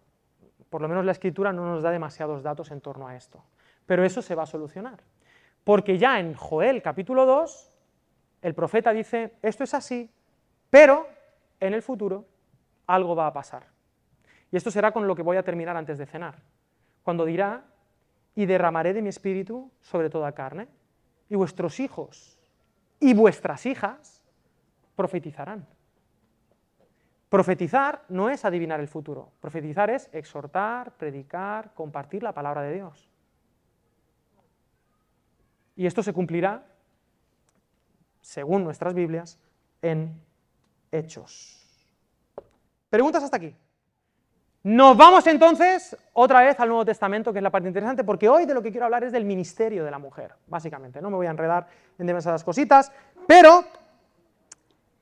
S1: por lo menos la escritura no nos da demasiados datos en torno a esto. Pero eso se va a solucionar. Porque ya en Joel capítulo 2, el profeta dice, esto es así, pero en el futuro algo va a pasar. Y esto será con lo que voy a terminar antes de cenar, cuando dirá, y derramaré de mi espíritu sobre toda carne, y vuestros hijos y vuestras hijas profetizarán. Profetizar no es adivinar el futuro, profetizar es exhortar, predicar, compartir la palabra de Dios. Y esto se cumplirá, según nuestras Biblias, en hechos. ¿Preguntas hasta aquí? Nos vamos entonces otra vez al Nuevo Testamento, que es la parte interesante, porque hoy de lo que quiero hablar es del ministerio de la mujer, básicamente. No me voy a enredar en demasiadas cositas, pero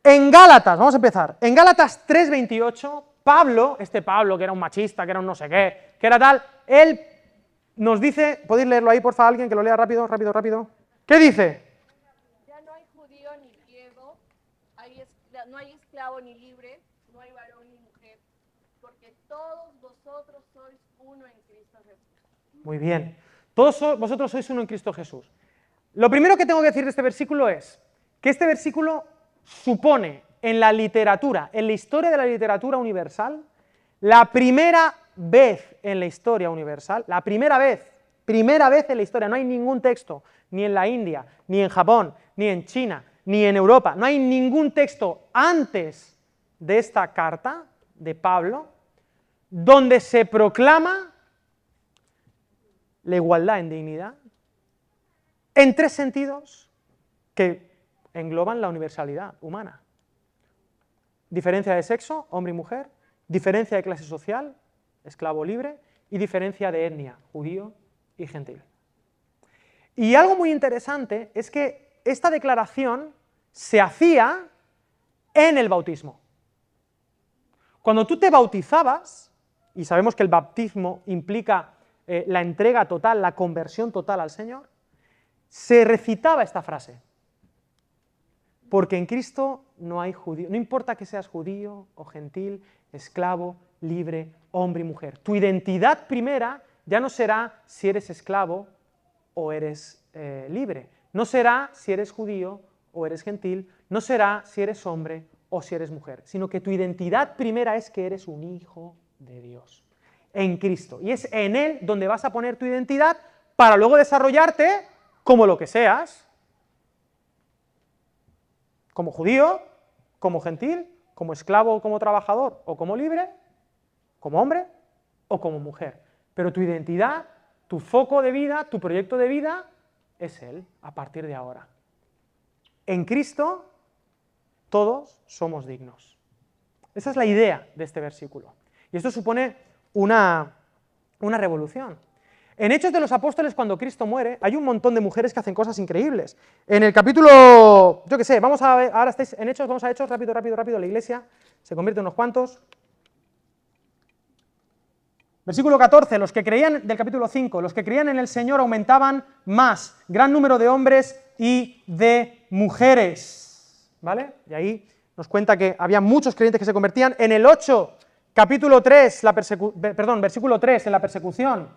S1: en Gálatas, vamos a empezar, en Gálatas 3.28, Pablo, este Pablo que era un machista, que era un no sé qué, que era tal, él nos dice, podéis leerlo ahí, por favor, alguien que lo lea rápido, rápido, rápido. ¿Qué dice?
S2: Ya no hay judío ni griego, no hay esclavo ni libre, no hay varón ni mujer, porque todos vosotros sois uno en Cristo Jesús.
S1: Muy bien. Todos vosotros sois uno en Cristo Jesús. Lo primero que tengo que decir de este versículo es que este versículo supone en la literatura, en la historia de la literatura universal, la primera vez en la historia universal, la primera vez, primera vez en la historia, no hay ningún texto, ni en la India, ni en Japón, ni en China, ni en Europa, no hay ningún texto antes de esta carta de Pablo donde se proclama la igualdad en dignidad en tres sentidos que engloban la universalidad humana. Diferencia de sexo, hombre y mujer, diferencia de clase social, esclavo libre, y diferencia de etnia, judío y gentil. Y algo muy interesante es que esta declaración se hacía en el bautismo. Cuando tú te bautizabas, y sabemos que el bautismo implica eh, la entrega total, la conversión total al Señor, se recitaba esta frase. Porque en Cristo no hay judío, no importa que seas judío o gentil, esclavo, libre, hombre y mujer. Tu identidad primera ya no será si eres esclavo o eres eh, libre. No será si eres judío o eres gentil. No será si eres hombre o si eres mujer. Sino que tu identidad primera es que eres un hijo de Dios. En Cristo. Y es en Él donde vas a poner tu identidad para luego desarrollarte como lo que seas, como judío, como gentil, como esclavo o como trabajador, o como libre, como hombre o como mujer. Pero tu identidad, tu foco de vida, tu proyecto de vida es Él a partir de ahora. En Cristo todos somos dignos. Esa es la idea de este versículo. Y esto supone una, revolución. En Hechos de los Apóstoles, cuando Cristo muere, hay un montón de mujeres que hacen cosas increíbles. En el capítulo, yo qué sé, vamos a ver, ahora estáis en Hechos, vamos a Hechos, rápido, rápido, rápido, la iglesia se convierte en unos cuantos. Versículo 14, los que creían, del capítulo 5, los que creían en el Señor aumentaban más, gran número de hombres y de mujeres. ¿Vale? Y ahí nos cuenta que había muchos creyentes que se convertían. En el 8, capítulo 3, la perdón, versículo 3, en la persecución,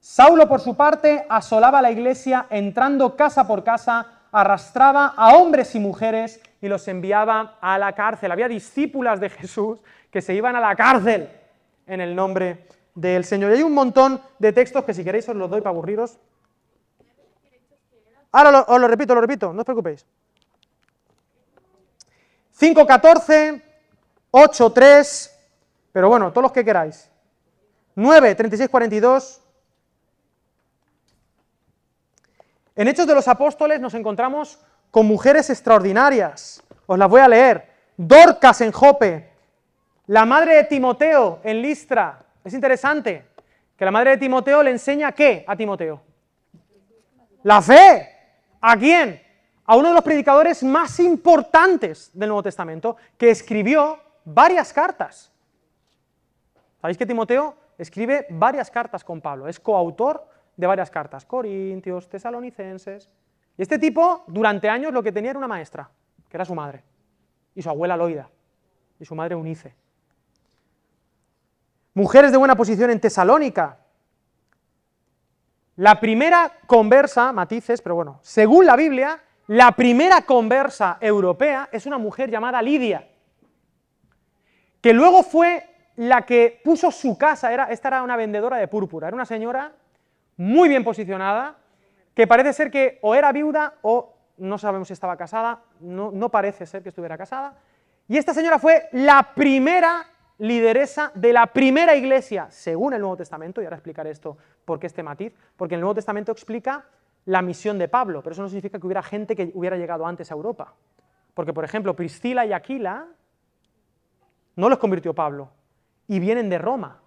S1: Saulo por su parte asolaba la iglesia entrando casa por casa, arrastraba a hombres y mujeres y los enviaba a la cárcel. Había discípulas de Jesús que se iban a la cárcel en el nombre del Señor. Y hay un montón de textos que si queréis os los doy para aburriros. Ahora os lo repito, lo repito, no os preocupéis. 5.14, 8.3, pero bueno, todos los que queráis. 9, 36, 42. En Hechos de los Apóstoles nos encontramos con mujeres extraordinarias. Os las voy a leer. Dorcas en Jope, la madre de Timoteo en Listra. Es interesante que la madre de Timoteo le enseña qué a Timoteo. La fe. ¿A quién? A uno de los predicadores más importantes del Nuevo Testamento, que escribió varias cartas. ¿Sabéis que Timoteo escribe varias cartas con Pablo? Es coautor de varias cartas, Corintios, Tesalonicenses. Y este tipo, durante años, lo que tenía era una maestra, que era su madre, y su abuela Loida, y su madre Unice. Mujeres de buena posición en Tesalónica. La primera conversa, matices, pero bueno, según la Biblia, la primera conversa europea es una mujer llamada Lidia, que luego fue la que puso su casa, era, esta era una vendedora de púrpura, era una señora muy bien posicionada, que parece ser que o era viuda o no sabemos si estaba casada, no, no parece ser que estuviera casada, y esta señora fue la primera lideresa de la primera iglesia, según el Nuevo Testamento, y ahora explicaré esto por qué este matiz, porque el Nuevo Testamento explica la misión de Pablo, pero eso no significa que hubiera gente que hubiera llegado antes a Europa. Porque, por ejemplo, Priscila y Aquila no los convirtió Pablo, y vienen de Roma,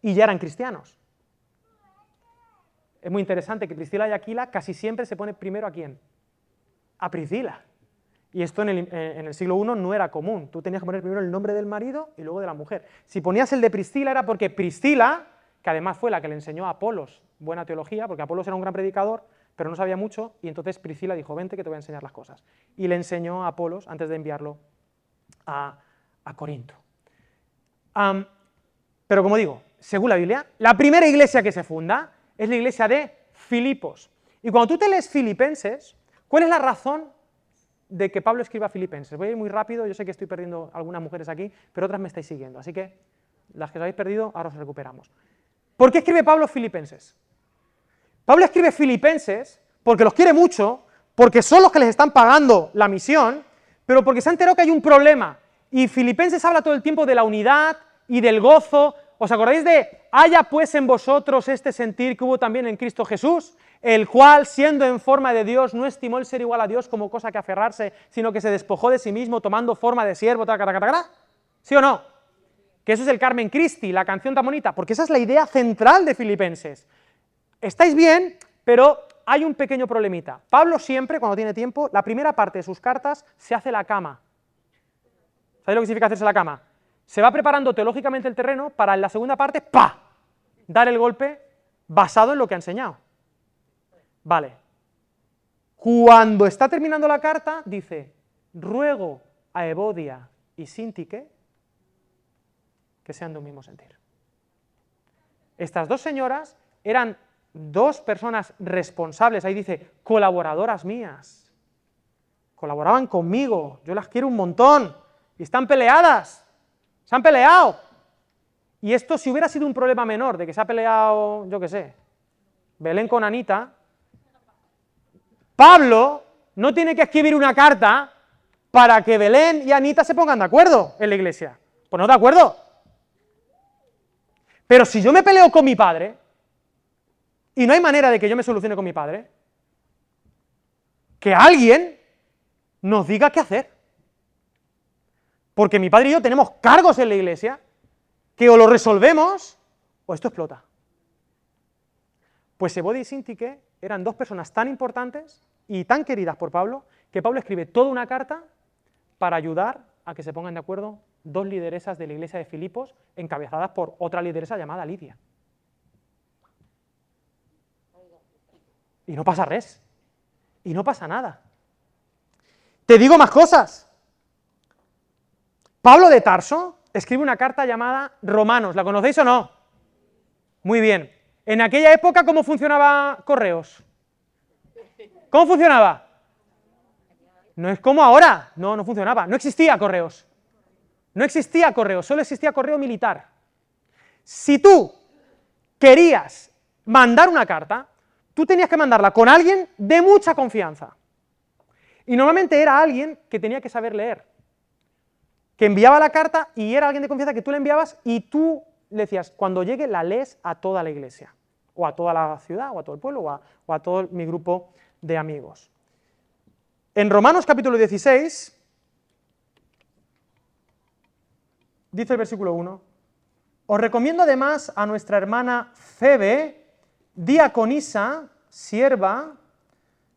S1: y ya eran cristianos. Es muy interesante que Priscila y Aquila casi siempre se pone primero a quién? A Priscila. Y esto en el, eh, siglo I no era común. Tú tenías que poner primero el nombre del marido y luego de la mujer. Si ponías el de Priscila era porque Priscila, que además fue la que le enseñó a Apolos buena teología, porque Apolos era un gran predicador, pero no sabía mucho, y entonces Priscila dijo, vente que te voy a enseñar las cosas. Y le enseñó a Apolos antes de enviarlo a, Corinto. Pero como digo, según la Biblia, la primera iglesia que se funda es la iglesia de Filipos. Y cuando tú te lees Filipenses, ¿cuál es la razón de que Pablo escriba Filipenses? Voy a ir muy rápido, yo sé que estoy perdiendo algunas mujeres aquí, pero otras me estáis siguiendo, así que las que os habéis perdido, ahora os recuperamos. ¿Por qué escribe Pablo Filipenses? Pablo escribe Filipenses porque los quiere mucho, porque son los que les están pagando la misión, pero porque se ha enterado que hay un problema. Y Filipenses habla todo el tiempo de la unidad y del gozo. ¿Os acordáis de, haya pues en vosotros este sentir que hubo también en Cristo Jesús, el cual, siendo en forma de Dios, no estimó el ser igual a Dios como cosa que aferrarse, sino que se despojó de sí mismo tomando forma de siervo, ¿Sí o no? que eso es el Carmen Christi, la canción tan bonita, porque esa es la idea central de Filipenses. Estáis bien, pero hay un pequeño problemita. Pablo siempre, cuando tiene tiempo, la primera parte de sus cartas se hace la cama. ¿Sabéis lo que significa hacerse la cama? Se va preparando teológicamente el terreno para en la segunda parte, ¡pa! dar el golpe basado en lo que ha enseñado. Vale. Cuando está terminando la carta, dice, ruego a Evodia y Sintique que sean de un mismo sentir. Estas dos señoras eran dos personas responsables, ahí dice, colaboradoras mías. Colaboraban conmigo, yo las quiero un montón, y están peleadas, se han peleado. Y esto si hubiera sido un problema menor, de que se ha peleado, yo qué sé, Belén con Anita, Pablo no tiene que escribir una carta para que Belén y Anita se pongan de acuerdo en la iglesia. Pues no de acuerdo, pero si yo me peleo con mi padre, y no hay manera de que yo me solucione con mi padre, que alguien nos diga qué hacer. Porque mi padre y yo tenemos cargos en la iglesia que o lo resolvemos o esto explota. Pues Ebode y Sintique eran dos personas tan importantes y tan queridas por Pablo que Pablo escribe toda una carta para ayudar a que se pongan de acuerdo dos lideresas de la iglesia de Filipos encabezadas por otra lideresa llamada Lidia. Y no pasa res. Y no pasa nada. Te digo más cosas. Pablo de Tarso escribe una carta llamada Romanos. ¿La conocéis o no? Muy bien. En aquella época, ¿cómo funcionaba Correos? ¿Cómo funcionaba? No es como ahora. No, no funcionaba. No existía Correos. No existía correo, solo existía correo militar. Si tú querías mandar una carta, tú tenías que mandarla con alguien de mucha confianza. Y normalmente era alguien que tenía que saber leer, que enviaba la carta y era alguien de confianza que tú le enviabas y tú le decías, cuando llegue la lees a toda la iglesia, o a toda la ciudad, o a todo el pueblo, o a, todo mi grupo de amigos. En Romanos capítulo 16, dice el versículo 1, os recomiendo además a nuestra hermana Febe, diaconisa, sierva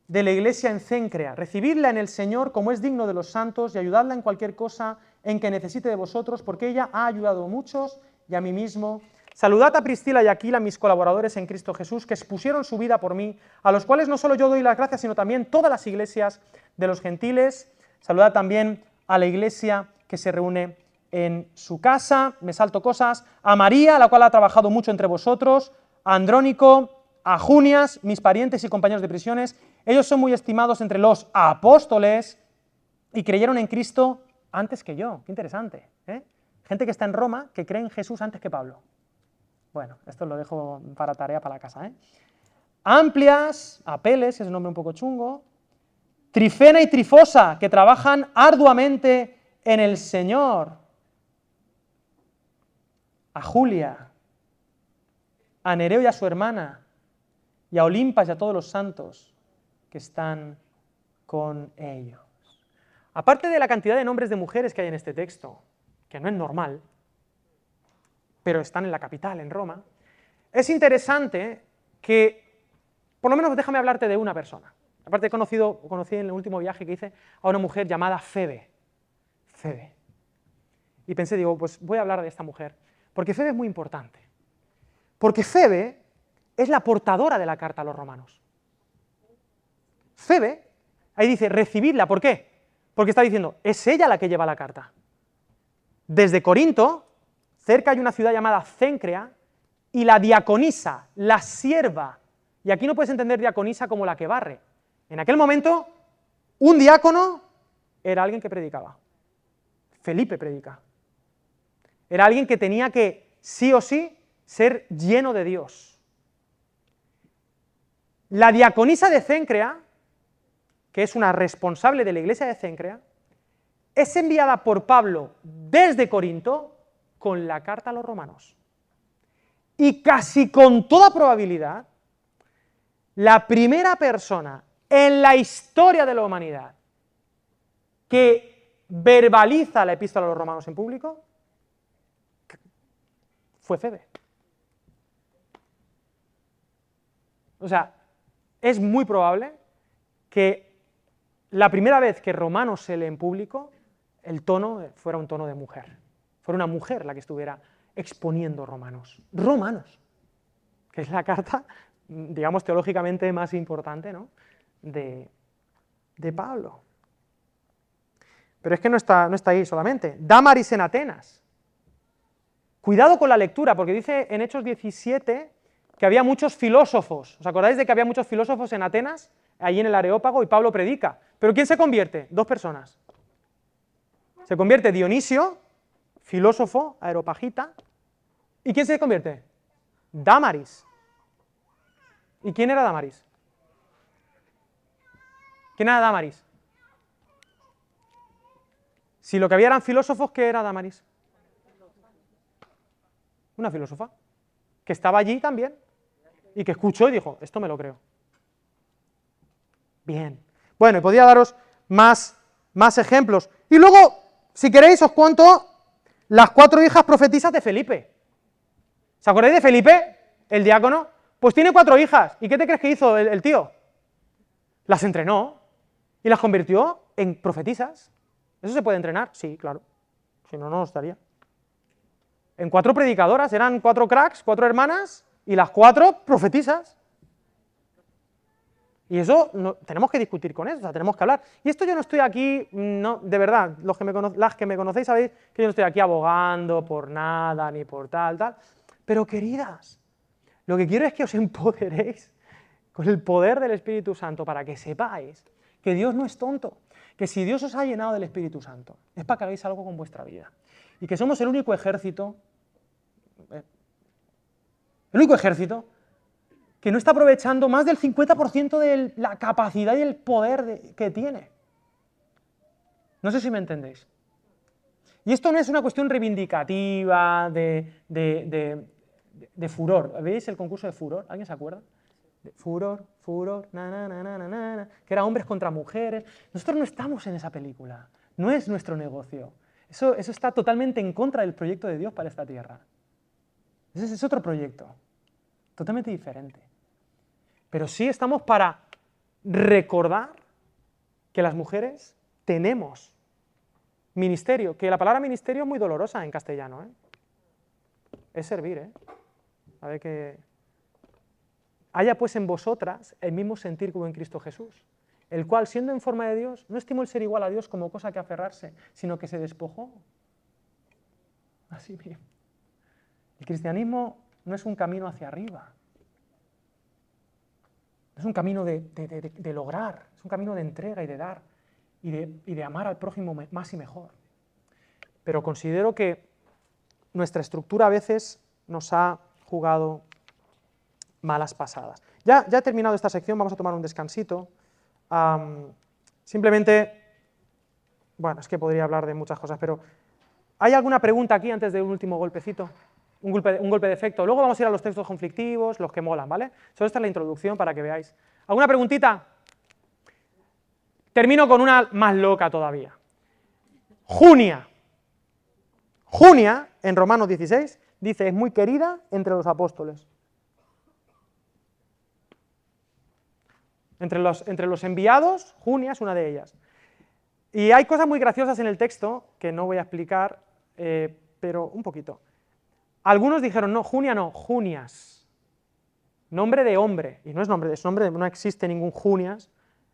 S1: de la iglesia en Cencrea. Recibidla en el Señor como es digno de los santos y ayudadla en cualquier cosa en que necesite de vosotros, porque ella ha ayudado a muchos y a mí mismo. Saludad a Priscila y Aquila, mis colaboradores en Cristo Jesús, que expusieron su vida por mí, a los cuales no solo yo doy las gracias, sino también todas las iglesias de los gentiles. Saludad también a la iglesia que se reúne en su casa, me salto cosas, a María, la cual ha trabajado mucho entre vosotros, a Andrónico, a Junias, mis parientes y compañeros de prisiones. Ellos son muy estimados entre los apóstoles y creyeron en Cristo antes que yo. Qué interesante. ¿eh? Gente que está en Roma que cree en Jesús antes que Pablo. Bueno, esto lo dejo para tarea para la casa. ¿eh? Amplias, Apeles, es un nombre un poco chungo. Trifena y Trifosa, que trabajan arduamente en el Señor a Julia, a Nereo y a su hermana, y a Olimpas y a todos los santos que están con ellos. Aparte de la cantidad de nombres de mujeres que hay en este texto, que no es normal, pero están en la capital, en Roma, es interesante que, por lo menos déjame hablarte de una persona. Aparte he conocido, conocí en el último viaje que hice a una mujer llamada Febe. Febe. Y pensé, digo, pues voy a hablar de esta mujer. Porque Febe es muy importante. Porque Febe es la portadora de la carta a los romanos. Febe, ahí dice, recibidla, ¿por qué? Porque está diciendo, es ella la que lleva la carta. Desde Corinto, cerca hay una ciudad llamada Cencrea, y la diaconisa, la sierva, y aquí no puedes entender diaconisa como la que barre. En aquel momento, un diácono era alguien que predicaba. Felipe predica. Era alguien que tenía que, sí o sí, ser lleno de Dios. La diaconisa de Cencrea, que es una responsable de la iglesia de Cencrea, es enviada por Pablo desde Corinto con la carta a los romanos. Y casi con toda probabilidad, la primera persona en la historia de la humanidad que verbaliza la epístola a los romanos en público fue Febe. O sea, es muy probable que la primera vez que Romanos se lee en público, el tono fuera un tono de mujer. Fuera una mujer la que estuviera exponiendo Romanos. Romanos, que es la carta, digamos, teológicamente más importante ¿no? de, de Pablo. Pero es que no está, no está ahí solamente. Damaris en Atenas. Cuidado con la lectura, porque dice en Hechos 17 que había muchos filósofos. ¿Os acordáis de que había muchos filósofos en Atenas, allí en el Areópago, y Pablo predica? ¿Pero quién se convierte? Dos personas. Se convierte Dionisio, filósofo, aeropagita. ¿Y quién se convierte? Damaris. ¿Y quién era Damaris? ¿Quién era Damaris? Si lo que había eran filósofos, ¿qué era Damaris? una filósofa, que estaba allí también y que escuchó y dijo, esto me lo creo. Bien. Bueno, y podría daros más, más ejemplos. Y luego, si queréis, os cuento las cuatro hijas profetisas de Felipe. ¿Se acordáis de Felipe, el diácono? Pues tiene cuatro hijas. ¿Y qué te crees que hizo el, el tío? Las entrenó y las convirtió en profetisas. ¿Eso se puede entrenar? Sí, claro. Si no, no estaría. En cuatro predicadoras, eran cuatro cracks, cuatro hermanas, y las cuatro profetisas. Y eso no, tenemos que discutir con eso, o sea, tenemos que hablar. Y esto yo no estoy aquí, no, de verdad, los que me las que me conocéis sabéis que yo no estoy aquí abogando por nada, ni por tal, tal. Pero queridas, lo que quiero es que os empoderéis con el poder del Espíritu Santo para que sepáis que Dios no es tonto, que si Dios os ha llenado del Espíritu Santo, es para que hagáis algo con vuestra vida. Y que somos el único ejército, eh, el único ejército que no está aprovechando más del 50% de la capacidad y el poder que tiene. No sé si me entendéis. Y esto no es una cuestión reivindicativa, de, de, furor. ¿Veis el concurso de furor? ¿Alguien se acuerda? furor, furor, na, na, na, na, na, que era hombres contra mujeres. Nosotros no estamos en esa película. No es nuestro negocio. Eso, eso está totalmente en contra del proyecto de Dios para esta tierra. Ese es otro proyecto, totalmente diferente. Pero sí estamos para recordar que las mujeres tenemos ministerio, que la palabra ministerio es muy dolorosa en castellano. ¿eh? Es servir, ¿eh? A ver que... Haya pues en vosotras el mismo sentir que hubo en Cristo Jesús, el cual, siendo en forma de Dios, no estimó el ser igual a Dios como cosa que aferrarse, sino que se despojó. Así bien. El cristianismo no es un camino hacia arriba, es un camino de, lograr, es un camino de entrega y de dar y de, amar al prójimo más y mejor. Pero considero que nuestra estructura a veces nos ha jugado malas pasadas. Ya, ya he terminado esta sección, vamos a tomar un descansito. simplemente, bueno, es que podría hablar de muchas cosas, pero ¿hay alguna pregunta aquí antes de un último golpecito? Un golpe, de, efecto. Luego vamos a ir a los textos conflictivos, los que molan, ¿vale? Solo esta es la introducción para que veáis. ¿Alguna preguntita? Termino con una más loca todavía. Junia. Junia, en Romanos 16, dice, es muy querida entre los apóstoles. Entre los, entre los enviados, Junia es una de ellas. Y hay cosas muy graciosas en el texto que no voy a explicar, eh, pero un poquito. Algunos dijeron, no, Junia no, Junias. Nombre de hombre. Y no es nombre, es nombre no existe ningún Junias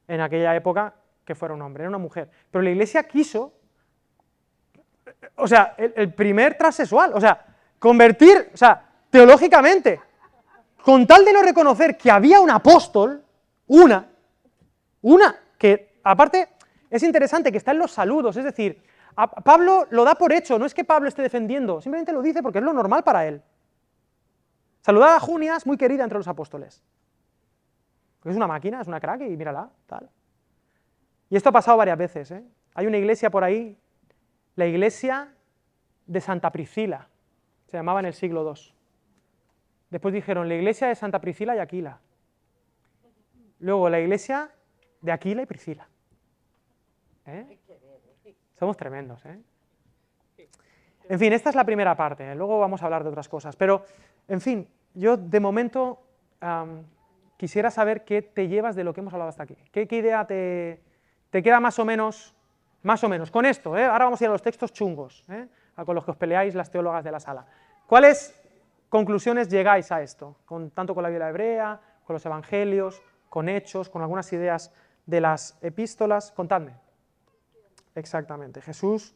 S1: en aquella época que fuera un hombre, era una mujer. Pero la iglesia quiso, o sea, el, primer transexual, o sea, convertir, o sea, teológicamente, con tal de no reconocer que había un apóstol, una, una, que aparte es interesante que está en los saludos, es decir, Pablo lo da por hecho, no es que Pablo esté defendiendo, simplemente lo dice porque es lo normal para él. Saludad a Junias, muy querida entre los apóstoles. Es una máquina, es una crack y mírala, tal. Y esto ha pasado varias veces. ¿eh? Hay una iglesia por ahí, la iglesia de Santa Priscila, se llamaba en el siglo II. Después dijeron la iglesia de Santa Priscila y Aquila. Luego la iglesia de Aquila y Priscila. ¿Eh? Somos tremendos, ¿eh? En fin, esta es la primera parte, ¿eh? luego vamos a hablar de otras cosas. Pero, en fin, yo de momento quisiera saber qué te llevas de lo que hemos hablado hasta aquí. ¿Qué, idea te, queda más o menos? Más o menos, con esto, ¿eh? ahora vamos a ir a los textos chungos, ¿eh? con los que os peleáis las teólogas de la sala. ¿Cuáles conclusiones llegáis a esto? Con, tanto con la Biblia hebrea, con los evangelios, con hechos, con algunas ideas de las epístolas. Contadme. Exactamente. Jesús,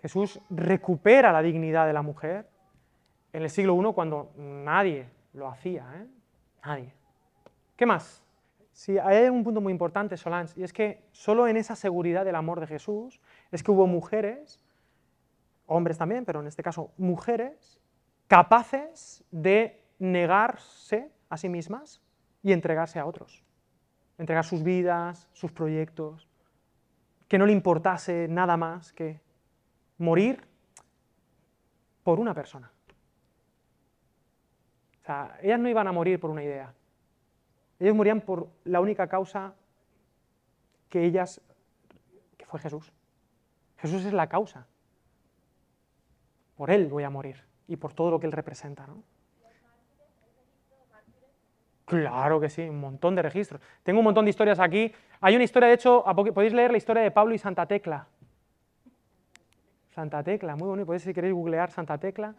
S1: Jesús recupera la dignidad de la mujer en el siglo I cuando nadie lo hacía. ¿eh? Nadie. ¿Qué más? Sí, hay un punto muy importante, Solange, y es que solo en esa seguridad del amor de Jesús es que hubo mujeres, hombres también, pero en este caso mujeres, capaces de negarse a sí mismas y entregarse a otros. Entregar sus vidas, sus proyectos, que no le importase nada más que morir por una persona. O sea, ellas no iban a morir por una idea. Ellos morían por la única causa que ellas, que fue Jesús. Jesús es la causa. Por Él voy a morir y por todo lo que Él representa. ¿no? Claro que sí, un montón de registros. Tengo un montón de historias aquí. Hay una historia, de hecho, podéis leer la historia de Pablo y Santa Tecla. Santa Tecla, muy bonito. Podéis, si queréis, googlear Santa Tecla.